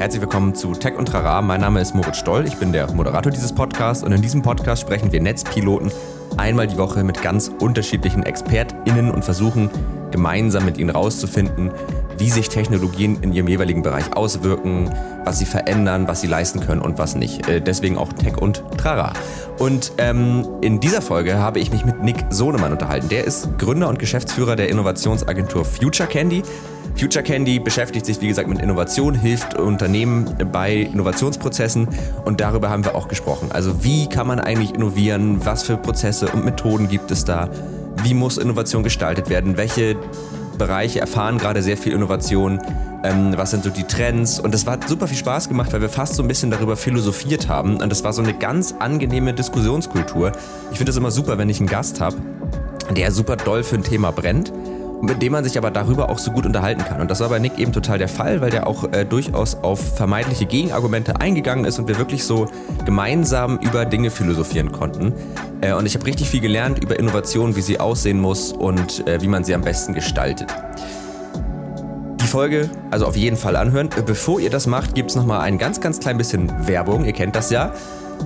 Herzlich willkommen zu Tech und Trara. Mein Name ist Moritz Stoll. Ich bin der Moderator dieses Podcasts und in diesem Podcast sprechen wir Netzpiloten einmal die Woche mit ganz unterschiedlichen ExpertInnen und versuchen gemeinsam mit ihnen rauszufinden, wie sich Technologien in ihrem jeweiligen Bereich auswirken, was sie verändern, was sie leisten können und was nicht. Äh, deswegen auch Tech und Trara. Und ähm, in dieser Folge habe ich mich mit Nick Sohnemann unterhalten. Der ist Gründer und Geschäftsführer der Innovationsagentur Future Candy. Future Candy beschäftigt sich, wie gesagt, mit Innovation, hilft Unternehmen bei Innovationsprozessen und darüber haben wir auch gesprochen. Also wie kann man eigentlich innovieren? Was für Prozesse und Methoden gibt es da? Wie muss Innovation gestaltet werden? Welche Bereiche erfahren gerade sehr viel Innovation. Ähm, was sind so die Trends? Und das hat super viel Spaß gemacht, weil wir fast so ein bisschen darüber philosophiert haben. Und das war so eine ganz angenehme Diskussionskultur. Ich finde es immer super, wenn ich einen Gast habe, der super doll für ein Thema brennt mit dem man sich aber darüber auch so gut unterhalten kann. Und das war bei Nick eben total der Fall, weil der auch äh, durchaus auf vermeintliche Gegenargumente eingegangen ist und wir wirklich so gemeinsam über Dinge philosophieren konnten. Äh, und ich habe richtig viel gelernt über Innovation, wie sie aussehen muss und äh, wie man sie am besten gestaltet. Die Folge also auf jeden Fall anhören. Äh, bevor ihr das macht, gibt es nochmal ein ganz, ganz klein bisschen Werbung. Ihr kennt das ja.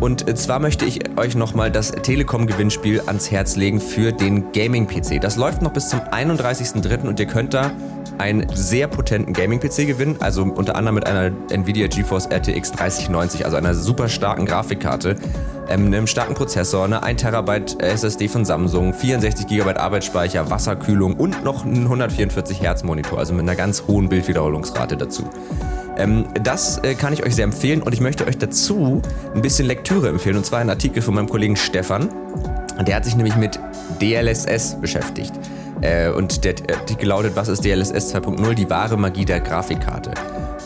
Und zwar möchte ich euch nochmal das Telekom-Gewinnspiel ans Herz legen für den Gaming-PC. Das läuft noch bis zum 31.03. und ihr könnt da einen sehr potenten Gaming-PC gewinnen, also unter anderem mit einer Nvidia GeForce RTX 3090, also einer super starken Grafikkarte, ähm, einem starken Prozessor, eine 1 TB SSD von Samsung, 64 GB Arbeitsspeicher, Wasserkühlung und noch einen 144 Hertz Monitor, also mit einer ganz hohen Bildwiederholungsrate dazu. Ähm, das äh, kann ich euch sehr empfehlen und ich möchte euch dazu ein bisschen Lektüre empfehlen und zwar ein Artikel von meinem Kollegen Stefan. Der hat sich nämlich mit DLSS beschäftigt. Äh, und der Artikel lautet, was ist DLSS 2.0? Die wahre Magie der Grafikkarte.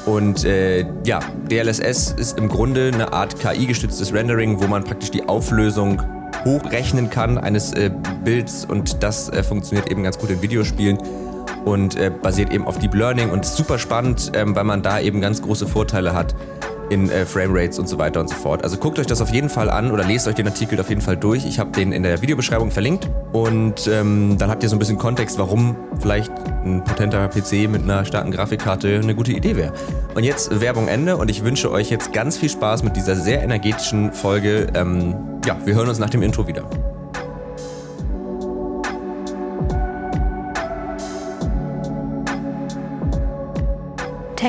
Und äh, ja, DLSS ist im Grunde eine Art KI-gestütztes Rendering, wo man praktisch die Auflösung hochrechnen kann eines äh, Bilds und das äh, funktioniert eben ganz gut in Videospielen und äh, basiert eben auf Deep Learning und ist super spannend, ähm, weil man da eben ganz große Vorteile hat in äh, Framerates und so weiter und so fort. Also guckt euch das auf jeden Fall an oder lest euch den Artikel auf jeden Fall durch. Ich habe den in der Videobeschreibung verlinkt und ähm, dann habt ihr so ein bisschen Kontext, warum vielleicht ein potenter PC mit einer starken Grafikkarte eine gute Idee wäre. Und jetzt Werbung Ende und ich wünsche euch jetzt ganz viel Spaß mit dieser sehr energetischen Folge. Ähm, ja, wir hören uns nach dem Intro wieder.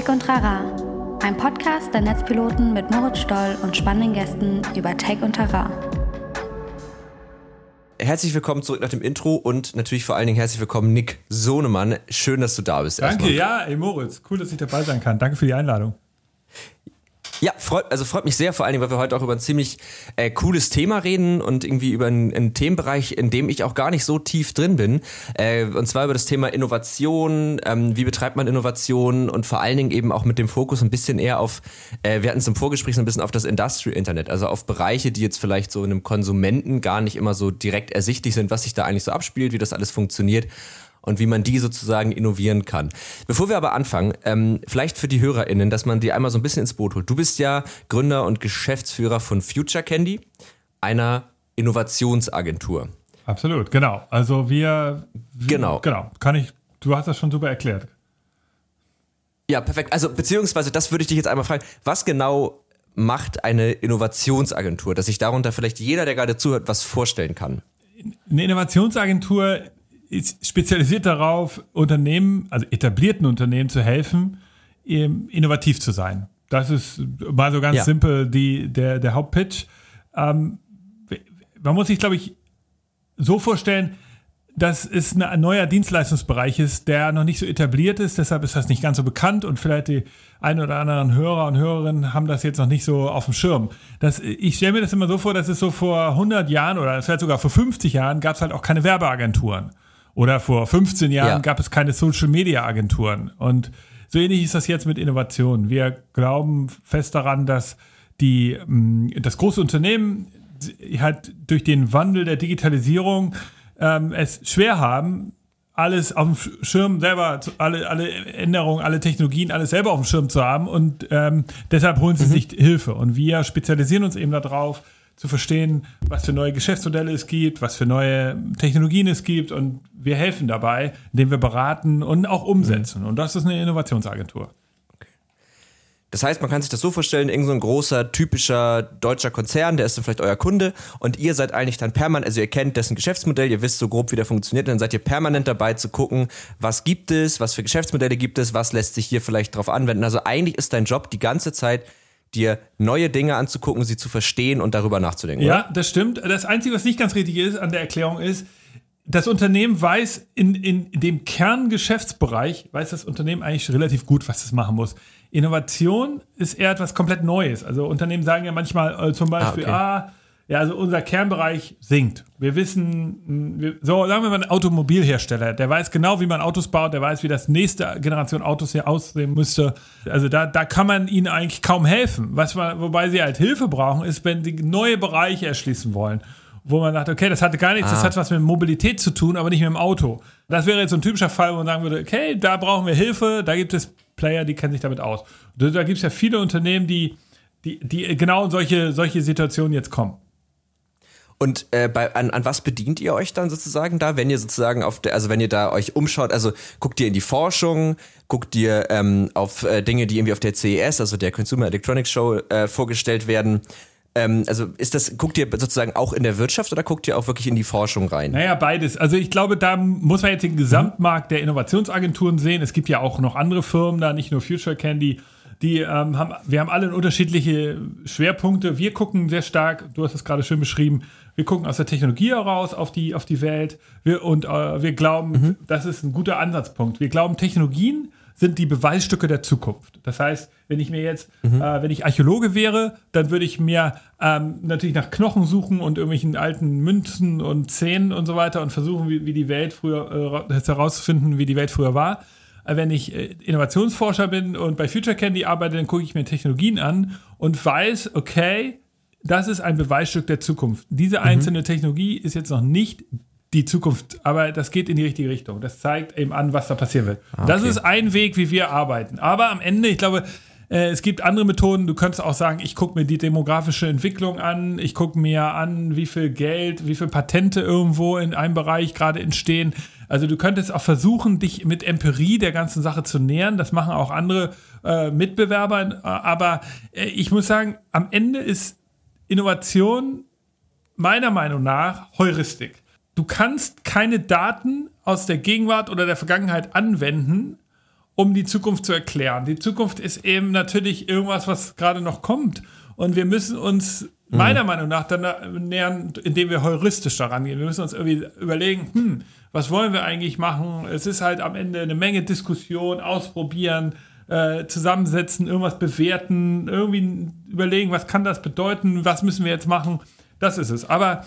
Tech und Rara, ein Podcast der Netzpiloten mit Moritz Stoll und spannenden Gästen über Tech und Rara. Herzlich willkommen zurück nach dem Intro und natürlich vor allen Dingen herzlich willkommen Nick Sohnemann. Schön, dass du da bist. Danke, erstmal. ja, ey Moritz, cool, dass ich dabei sein kann. Danke für die Einladung. Ja, freut, also freut mich sehr, vor allen Dingen, weil wir heute auch über ein ziemlich äh, cooles Thema reden und irgendwie über einen, einen, Themenbereich, in dem ich auch gar nicht so tief drin bin. Äh, und zwar über das Thema Innovation, ähm, wie betreibt man Innovation? Und vor allen Dingen eben auch mit dem Fokus ein bisschen eher auf, äh, wir hatten es im Vorgespräch so ein bisschen auf das Industrial Internet, also auf Bereiche, die jetzt vielleicht so in einem Konsumenten gar nicht immer so direkt ersichtlich sind, was sich da eigentlich so abspielt, wie das alles funktioniert und wie man die sozusagen innovieren kann. Bevor wir aber anfangen, ähm, vielleicht für die HörerInnen, dass man die einmal so ein bisschen ins Boot holt. Du bist ja Gründer und Geschäftsführer von Future Candy, einer Innovationsagentur. Absolut, genau. Also wir, wir genau, genau, kann ich. Du hast das schon super erklärt. Ja, perfekt. Also beziehungsweise das würde ich dich jetzt einmal fragen. Was genau macht eine Innovationsagentur, dass sich darunter vielleicht jeder, der gerade zuhört, was vorstellen kann? Eine Innovationsagentur ist spezialisiert darauf, Unternehmen, also etablierten Unternehmen zu helfen, innovativ zu sein. Das ist mal so ganz ja. simpel die, der, der Hauptpitch. Ähm, man muss sich, glaube ich, so vorstellen, dass es ein neuer Dienstleistungsbereich ist, der noch nicht so etabliert ist, deshalb ist das nicht ganz so bekannt und vielleicht die ein oder anderen Hörer und Hörerinnen haben das jetzt noch nicht so auf dem Schirm. Das, ich stelle mir das immer so vor, dass es so vor 100 Jahren oder vielleicht sogar vor 50 Jahren gab es halt auch keine Werbeagenturen. Oder vor 15 Jahren ja. gab es keine Social-Media-Agenturen. Und so ähnlich ist das jetzt mit Innovationen. Wir glauben fest daran, dass die, mm, das große Unternehmen halt durch den Wandel der Digitalisierung ähm, es schwer haben, alles auf dem Schirm selber, alle, alle Änderungen, alle Technologien, alles selber auf dem Schirm zu haben und ähm, deshalb holen sie mhm. sich Hilfe. Und wir spezialisieren uns eben darauf, zu verstehen, was für neue Geschäftsmodelle es gibt, was für neue Technologien es gibt und wir helfen dabei, indem wir beraten und auch umsetzen. Mhm. Und das ist eine Innovationsagentur. Das heißt, man kann sich das so vorstellen, irgend so ein großer, typischer deutscher Konzern, der ist dann vielleicht euer Kunde und ihr seid eigentlich dann permanent, also ihr kennt dessen Geschäftsmodell, ihr wisst so grob, wie der funktioniert, und dann seid ihr permanent dabei zu gucken, was gibt es, was für Geschäftsmodelle gibt es, was lässt sich hier vielleicht drauf anwenden. Also eigentlich ist dein Job die ganze Zeit dir neue Dinge anzugucken, sie zu verstehen und darüber nachzudenken. Ja, oder? das stimmt. Das Einzige, was nicht ganz richtig ist an der Erklärung ist, das Unternehmen weiß in, in dem Kerngeschäftsbereich, weiß das Unternehmen eigentlich relativ gut, was es machen muss. Innovation ist eher etwas komplett Neues. Also Unternehmen sagen ja manchmal äh, zum Beispiel, ah, okay. ah, ja, also unser Kernbereich sinkt. Wir wissen, wir, so sagen wir mal ein Automobilhersteller, der weiß genau, wie man Autos baut, der weiß, wie das nächste Generation Autos hier aussehen müsste. Also da, da kann man ihnen eigentlich kaum helfen. Was man, wobei sie halt Hilfe brauchen, ist, wenn sie neue Bereiche erschließen wollen wo man sagt, okay, das hatte gar nichts, ah. das hat was mit Mobilität zu tun, aber nicht mit dem Auto. Das wäre jetzt so ein typischer Fall, wo man sagen würde, okay, da brauchen wir Hilfe, da gibt es Player, die kennen sich damit aus. Da, da gibt es ja viele Unternehmen, die, die, die genau in solche, solche Situationen jetzt kommen. Und äh, bei, an, an was bedient ihr euch dann sozusagen da, wenn ihr sozusagen auf der, also wenn ihr da euch umschaut, also guckt ihr in die Forschung, guckt ihr ähm, auf äh, Dinge, die irgendwie auf der CES, also der Consumer Electronics Show, äh, vorgestellt werden, ähm, also ist das, guckt ihr sozusagen auch in der Wirtschaft oder guckt ihr auch wirklich in die Forschung rein? Naja, beides. Also ich glaube, da muss man jetzt den Gesamtmarkt der Innovationsagenturen sehen. Es gibt ja auch noch andere Firmen da, nicht nur Future Candy. Die ähm, haben, wir haben alle unterschiedliche Schwerpunkte. Wir gucken sehr stark, du hast es gerade schön beschrieben, wir gucken aus der Technologie heraus auf die, auf die Welt. Wir, und äh, wir glauben, mhm. das ist ein guter Ansatzpunkt. Wir glauben, Technologien sind die Beweisstücke der Zukunft. Das heißt, wenn ich mir jetzt, mhm. äh, wenn ich Archäologe wäre, dann würde ich mir ähm, natürlich nach Knochen suchen und irgendwelchen alten Münzen und Zähnen und so weiter und versuchen, wie, wie die Welt früher äh, herauszufinden, wie die Welt früher war. Äh, wenn ich äh, Innovationsforscher bin und bei Future Candy arbeite, dann gucke ich mir Technologien an und weiß, okay, das ist ein Beweisstück der Zukunft. Diese einzelne mhm. Technologie ist jetzt noch nicht die Zukunft, aber das geht in die richtige Richtung. Das zeigt eben an, was da passieren wird. Ah, okay. Das ist ein Weg, wie wir arbeiten. Aber am Ende, ich glaube, äh, es gibt andere Methoden. Du könntest auch sagen, ich gucke mir die demografische Entwicklung an, ich gucke mir an, wie viel Geld, wie viele Patente irgendwo in einem Bereich gerade entstehen. Also du könntest auch versuchen, dich mit Empirie der ganzen Sache zu nähern. Das machen auch andere äh, Mitbewerber. Aber äh, ich muss sagen, am Ende ist Innovation meiner Meinung nach Heuristik du kannst keine Daten aus der Gegenwart oder der Vergangenheit anwenden, um die Zukunft zu erklären. Die Zukunft ist eben natürlich irgendwas, was gerade noch kommt. Und wir müssen uns mhm. meiner Meinung nach dann nähern, indem wir heuristisch daran gehen. Wir müssen uns irgendwie überlegen, hm, was wollen wir eigentlich machen? Es ist halt am Ende eine Menge Diskussion, ausprobieren, äh, zusammensetzen, irgendwas bewerten, irgendwie überlegen, was kann das bedeuten, was müssen wir jetzt machen. Das ist es. Aber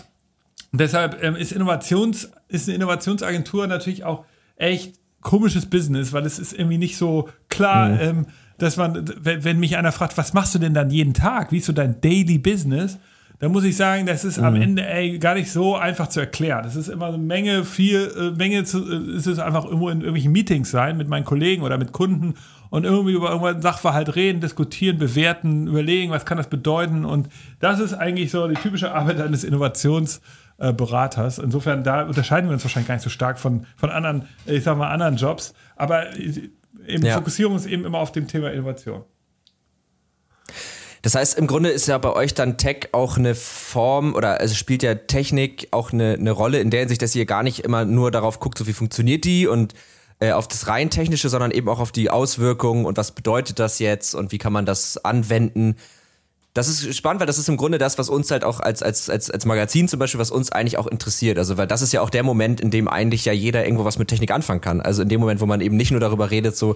deshalb ähm, ist, Innovations, ist eine Innovationsagentur natürlich auch echt komisches Business, weil es ist irgendwie nicht so klar, mhm. ähm, dass man, wenn, wenn, mich einer fragt, was machst du denn dann jeden Tag? Wie ist so dein Daily Business? Dann muss ich sagen, das ist mhm. am Ende ey, gar nicht so einfach zu erklären. Das ist immer eine Menge, viel, äh, Menge zu, äh, ist es einfach irgendwo in irgendwelchen Meetings sein mit meinen Kollegen oder mit Kunden und irgendwie über irgendeinen Sachverhalt reden, diskutieren, bewerten, überlegen, was kann das bedeuten. Und das ist eigentlich so die typische Arbeit eines Innovations- äh. Insofern, da unterscheiden wir uns wahrscheinlich gar nicht so stark von, von anderen, ich sag mal, anderen Jobs. Aber eben ja. Fokussierung ist eben immer auf dem Thema Innovation. Das heißt, im Grunde ist ja bei euch dann Tech auch eine Form oder also spielt ja Technik auch eine, eine Rolle in der Hinsicht, dass ihr gar nicht immer nur darauf guckt, so wie funktioniert die und äh, auf das rein technische, sondern eben auch auf die Auswirkungen und was bedeutet das jetzt und wie kann man das anwenden das ist spannend, weil das ist im Grunde das, was uns halt auch als, als, als, als Magazin zum Beispiel, was uns eigentlich auch interessiert. Also, weil das ist ja auch der Moment, in dem eigentlich ja jeder irgendwo was mit Technik anfangen kann. Also in dem Moment, wo man eben nicht nur darüber redet, so,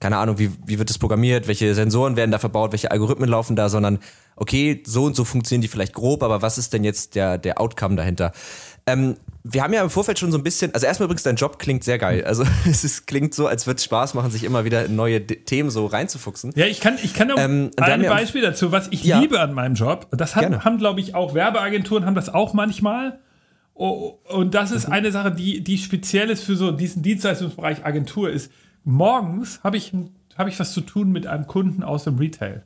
keine Ahnung, wie, wie wird das programmiert, welche Sensoren werden da verbaut, welche Algorithmen laufen da, sondern okay, so und so funktionieren die vielleicht grob, aber was ist denn jetzt der, der Outcome dahinter? Ähm, wir haben ja im Vorfeld schon so ein bisschen, also erstmal übrigens, dein Job klingt sehr geil. Also es ist, klingt so, als würde es Spaß machen, sich immer wieder in neue D Themen so reinzufuchsen. Ja, ich kann, ich kann noch ähm, ein Beispiel dazu, was ich ja. liebe an meinem Job. Das hat, haben, glaube ich, auch Werbeagenturen, haben das auch manchmal. Oh, und das ist mhm. eine Sache, die, die speziell ist für so diesen Dienstleistungsbereich Agentur ist. Morgens habe ich, hab ich was zu tun mit einem Kunden aus dem Retail.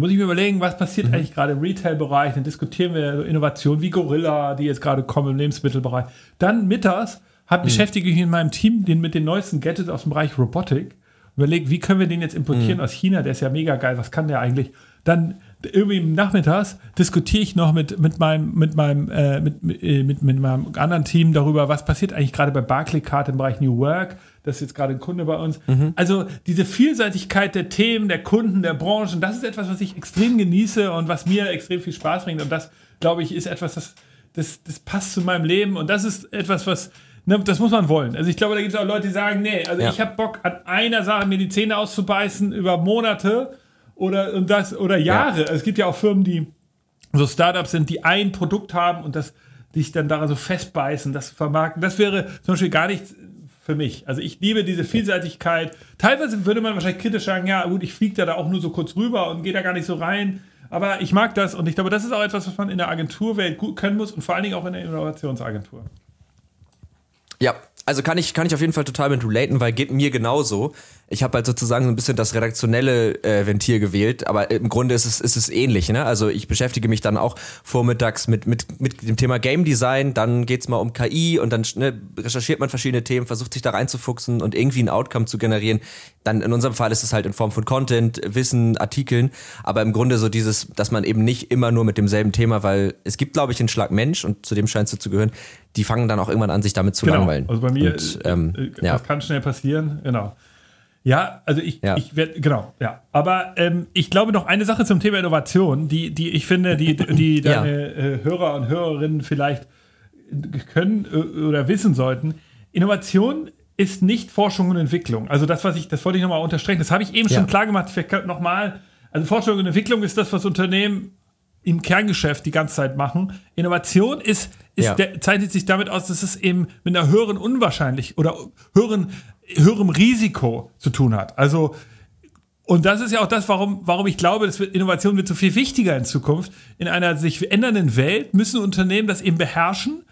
Da muss ich mir überlegen, was passiert mhm. eigentlich gerade im Retail-Bereich. Dann diskutieren wir so Innovationen wie Gorilla, die jetzt gerade kommen im Lebensmittelbereich. Dann mittags hat, mhm. beschäftige ich mich in meinem Team den, mit den neuesten Gadgets aus dem Bereich Robotik. Überlege, wie können wir den jetzt importieren mhm. aus China, der ist ja mega geil, was kann der eigentlich? Dann irgendwie nachmittags diskutiere ich noch mit, mit meinem, mit meinem, äh, mit, mit, äh, mit, mit meinem anderen Team darüber, was passiert eigentlich gerade bei Barclaycard im Bereich New Work. Das ist jetzt gerade ein Kunde bei uns. Mhm. Also diese Vielseitigkeit der Themen, der Kunden, der Branchen, das ist etwas, was ich extrem genieße und was mir extrem viel Spaß bringt. Und das, glaube ich, ist etwas, das, das, das passt zu meinem Leben. Und das ist etwas, was, ne, das muss man wollen. Also ich glaube, da gibt es auch Leute, die sagen, nee, also ja. ich habe Bock an einer Sache mir die Zähne auszubeißen über Monate oder, und das, oder Jahre. Ja. Es gibt ja auch Firmen, die so Startups sind, die ein Produkt haben und das sich dann daran so festbeißen, das vermarkten. Das wäre zum Beispiel gar nichts für mich. Also ich liebe diese Vielseitigkeit. Teilweise würde man wahrscheinlich kritisch sagen, ja gut, ich fliege da, auch nur so kurz rüber und gehe da gar nicht so rein. Aber ich mag das und ich glaube, das ist auch etwas, was man in der Agenturwelt gut können muss und vor allen Dingen auch in der Innovationsagentur. Ja, also kann ich, kann ich auf jeden Fall total mit relaten, weil geht mir genauso. Ich habe halt sozusagen so ein bisschen das redaktionelle äh, Ventil gewählt, aber im Grunde ist es, ist es ähnlich. Ne? Also ich beschäftige mich dann auch vormittags mit, mit, mit dem Thema Game Design, dann geht's mal um KI und dann ne, recherchiert man verschiedene Themen, versucht sich da reinzufuchsen und irgendwie ein Outcome zu generieren. Dann in unserem Fall ist es halt in Form von Content, Wissen, Artikeln, aber im Grunde so dieses, dass man eben nicht immer nur mit demselben Thema, weil es gibt, glaube ich, einen Schlag Mensch und zu dem scheinst du zu gehören, die fangen dann auch irgendwann an, sich damit zu genau. langweilen. Also bei mir, und, ähm, äh, das ja. kann schnell passieren, genau. Ja, also ich, ja. ich werde, genau, ja. Aber ähm, ich glaube noch eine Sache zum Thema Innovation, die, die ich finde, die, die deine ja. äh, Hörer und Hörerinnen vielleicht können äh, oder wissen sollten. Innovation ist nicht Forschung und Entwicklung. Also das, was ich, das wollte ich nochmal unterstreichen. Das habe ich eben ja. schon klar gemacht. Vielleicht nochmal. Also Forschung und Entwicklung ist das, was Unternehmen im Kerngeschäft die ganze Zeit machen. Innovation ist, ist ja. der, zeichnet sich damit aus, dass es eben mit einer höheren Unwahrscheinlich oder höheren, höherem Risiko zu tun hat. Also, und das ist ja auch das, warum, warum ich glaube, dass Innovation wird so viel wichtiger in Zukunft. In einer sich ändernden Welt müssen Unternehmen das eben beherrschen,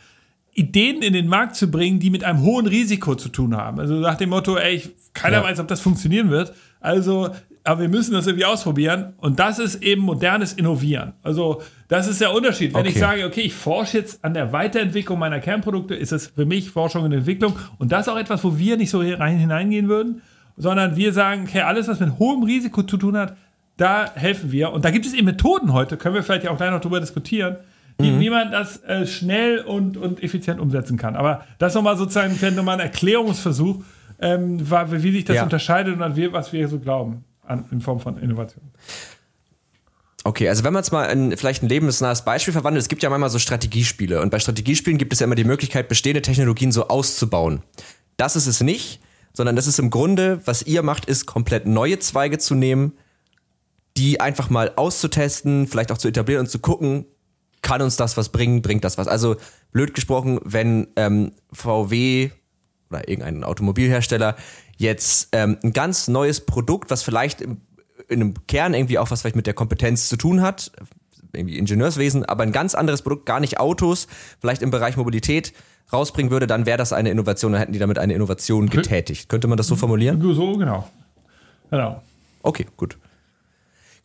Ideen in den Markt zu bringen, die mit einem hohen Risiko zu tun haben. Also nach dem Motto, ey, keiner ja. weiß, ob das funktionieren wird. Also aber wir müssen das irgendwie ausprobieren. Und das ist eben modernes Innovieren. Also, das ist der Unterschied. Wenn okay. ich sage, okay, ich forsche jetzt an der Weiterentwicklung meiner Kernprodukte, ist es für mich Forschung und Entwicklung. Und das ist auch etwas, wo wir nicht so rein hineingehen würden, sondern wir sagen, okay, alles, was mit hohem Risiko zu tun hat, da helfen wir. Und da gibt es eben Methoden heute, können wir vielleicht ja auch gleich noch drüber diskutieren, wie, mhm. wie man das äh, schnell und, und effizient umsetzen kann. Aber das nochmal sozusagen nochmal ein Erklärungsversuch, ähm, wie sich das ja. unterscheidet und an wir, was wir so glauben an, in Form von Innovation. Okay, also wenn man es mal in vielleicht ein lebensnahes Beispiel verwandelt, es gibt ja manchmal so Strategiespiele und bei Strategiespielen gibt es ja immer die Möglichkeit, bestehende Technologien so auszubauen. Das ist es nicht, sondern das ist im Grunde, was ihr macht, ist komplett neue Zweige zu nehmen, die einfach mal auszutesten, vielleicht auch zu etablieren und zu gucken, kann uns das was bringen, bringt das was. Also blöd gesprochen, wenn ähm, VW oder irgendein Automobilhersteller jetzt ähm, ein ganz neues Produkt, was vielleicht im, in einem Kern irgendwie auch was vielleicht mit der Kompetenz zu tun hat, irgendwie Ingenieurswesen, aber ein ganz anderes Produkt, gar nicht Autos, vielleicht im Bereich Mobilität rausbringen würde, dann wäre das eine Innovation, dann hätten die damit eine Innovation getätigt. Könnte man das so formulieren? So, genau. Genau. Okay, gut.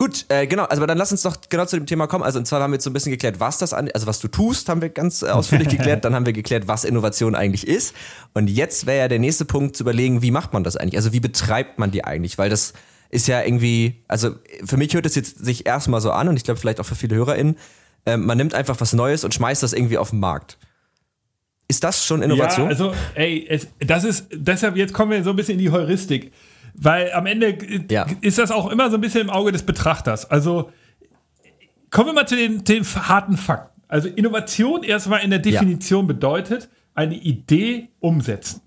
Gut, äh, genau, also dann lass uns doch genau zu dem Thema kommen. Also und zwar haben wir jetzt so ein bisschen geklärt, was das an, also was du tust, haben wir ganz äh, ausführlich geklärt. Dann haben wir geklärt, was Innovation eigentlich ist. Und jetzt wäre ja der nächste Punkt zu überlegen, wie macht man das eigentlich? Also wie betreibt man die eigentlich? Weil das ist ja irgendwie, also für mich hört es jetzt sich erstmal so an und ich glaube vielleicht auch für viele HörerInnen, äh, man nimmt einfach was Neues und schmeißt das irgendwie auf den Markt. Ist das schon Innovation? Ja, also, ey, es, das ist, deshalb, jetzt kommen wir so ein bisschen in die Heuristik. Weil am Ende ja. ist das auch immer so ein bisschen im Auge des Betrachters. Also kommen wir mal zu den, den harten Fakten. Also Innovation erstmal in der Definition ja. bedeutet, eine Idee umsetzen.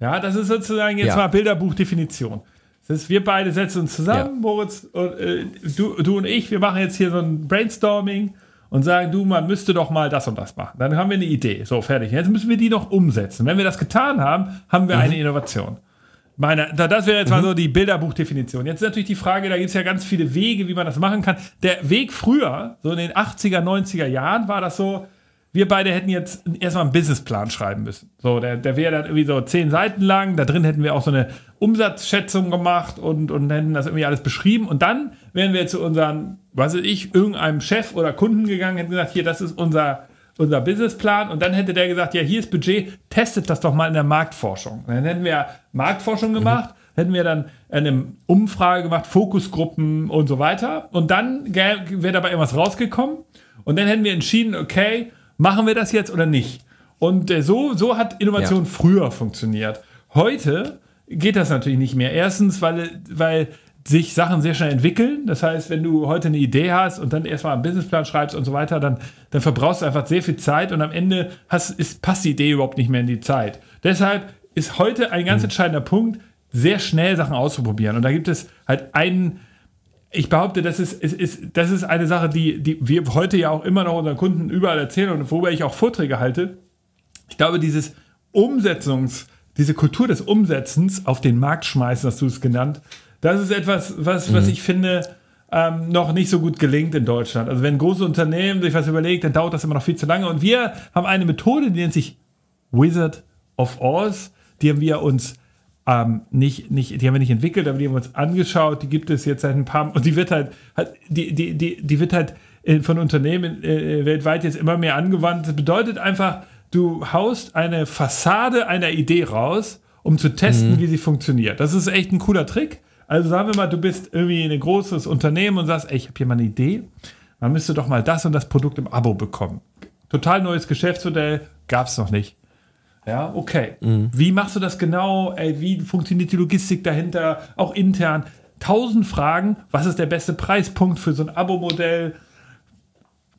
Ja, das ist sozusagen jetzt ja. mal Bilderbuchdefinition. Das ist, wir beide setzen uns zusammen, ja. Moritz, und, äh, du, du und ich, wir machen jetzt hier so ein Brainstorming und sagen, du, man müsste doch mal das und das machen. Dann haben wir eine Idee. So, fertig. Jetzt müssen wir die noch umsetzen. Wenn wir das getan haben, haben wir mhm. eine Innovation. Meine, das wäre jetzt mhm. mal so die Bilderbuchdefinition. Jetzt ist natürlich die Frage, da gibt es ja ganz viele Wege, wie man das machen kann. Der Weg früher, so in den 80er, 90er Jahren, war das so, wir beide hätten jetzt erstmal einen Businessplan schreiben müssen. So, der, der wäre dann irgendwie so zehn Seiten lang. Da drin hätten wir auch so eine Umsatzschätzung gemacht und, und hätten das irgendwie alles beschrieben. Und dann wären wir zu unseren, was weiß ich, irgendeinem Chef oder Kunden gegangen, hätten gesagt, hier, das ist unser unser Businessplan und dann hätte der gesagt, ja, hier ist Budget, testet das doch mal in der Marktforschung. Und dann hätten wir Marktforschung gemacht, mhm. hätten wir dann eine Umfrage gemacht, Fokusgruppen und so weiter. Und dann wäre dabei irgendwas rausgekommen. Und dann hätten wir entschieden, okay, machen wir das jetzt oder nicht? Und äh, so, so hat Innovation ja. früher funktioniert. Heute geht das natürlich nicht mehr. Erstens, weil, weil sich Sachen sehr schnell entwickeln. Das heißt, wenn du heute eine Idee hast und dann erstmal einen Businessplan schreibst und so weiter, dann, dann verbrauchst du einfach sehr viel Zeit und am Ende hast, ist, passt die Idee überhaupt nicht mehr in die Zeit. Deshalb ist heute ein ganz mhm. entscheidender Punkt, sehr schnell Sachen auszuprobieren. Und da gibt es halt einen, ich behaupte, das ist, ist, ist, das ist eine Sache, die, die wir heute ja auch immer noch unseren Kunden überall erzählen und worüber ich auch Vorträge halte. Ich glaube, dieses Umsetzungs- diese Kultur des Umsetzens auf den Markt schmeißen, hast du es genannt, das ist etwas, was, was mhm. ich finde, ähm, noch nicht so gut gelingt in Deutschland. Also wenn große Unternehmen sich was überlegt, dann dauert das immer noch viel zu lange. Und wir haben eine Methode, die nennt sich Wizard of Oz. Die haben wir uns ähm, nicht, nicht, die haben wir nicht entwickelt, aber die haben wir uns angeschaut. Die gibt es jetzt seit ein paar und die wird halt, halt die, die, die, die wird halt von Unternehmen äh, weltweit jetzt immer mehr angewandt. Das bedeutet einfach, du haust eine Fassade einer Idee raus, um zu testen, mhm. wie sie funktioniert. Das ist echt ein cooler Trick. Also sagen wir mal, du bist irgendwie ein großes Unternehmen und sagst, ey, ich habe hier mal eine Idee. Man müsste doch mal das und das Produkt im Abo bekommen. Total neues Geschäftsmodell, gab es noch nicht. Ja, okay. Mhm. Wie machst du das genau? Ey, wie funktioniert die Logistik dahinter? Auch intern. Tausend Fragen. Was ist der beste Preispunkt für so ein Abo-Modell?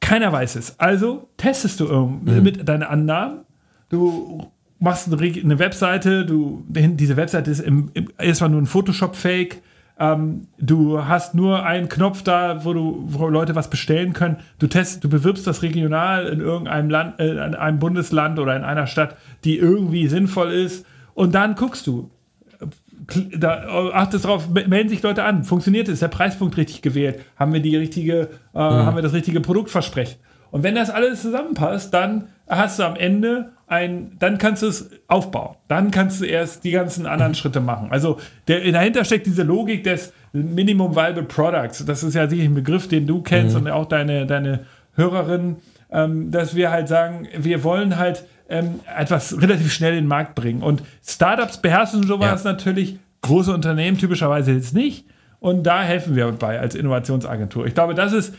Keiner weiß es. Also testest du mhm. mit deinen Annahmen. Du machst eine Webseite, du, diese Webseite ist im, im, erstmal nur ein Photoshop-Fake. Ähm, du hast nur einen Knopf da, wo du, wo Leute was bestellen können. Du test, du bewirbst das regional in irgendeinem Land, äh, in einem Bundesland oder in einer Stadt, die irgendwie sinnvoll ist. Und dann guckst du, da achtest drauf, melden sich Leute an. Funktioniert es? Ist der Preispunkt richtig gewählt? Haben wir die richtige, äh, mhm. haben wir das richtige Produktversprechen? Und wenn das alles zusammenpasst, dann hast du am Ende ein, dann kannst du es aufbauen. Dann kannst du erst die ganzen anderen mhm. Schritte machen. Also der, dahinter steckt diese Logik des Minimum Viable Products. Das ist ja sicher ein Begriff, den du kennst mhm. und auch deine, deine Hörerin, ähm, dass wir halt sagen, wir wollen halt ähm, etwas relativ schnell in den Markt bringen. Und Startups beherrschen sowas ja. natürlich, große Unternehmen typischerweise jetzt nicht. Und da helfen wir bei als Innovationsagentur. Ich glaube, das ist,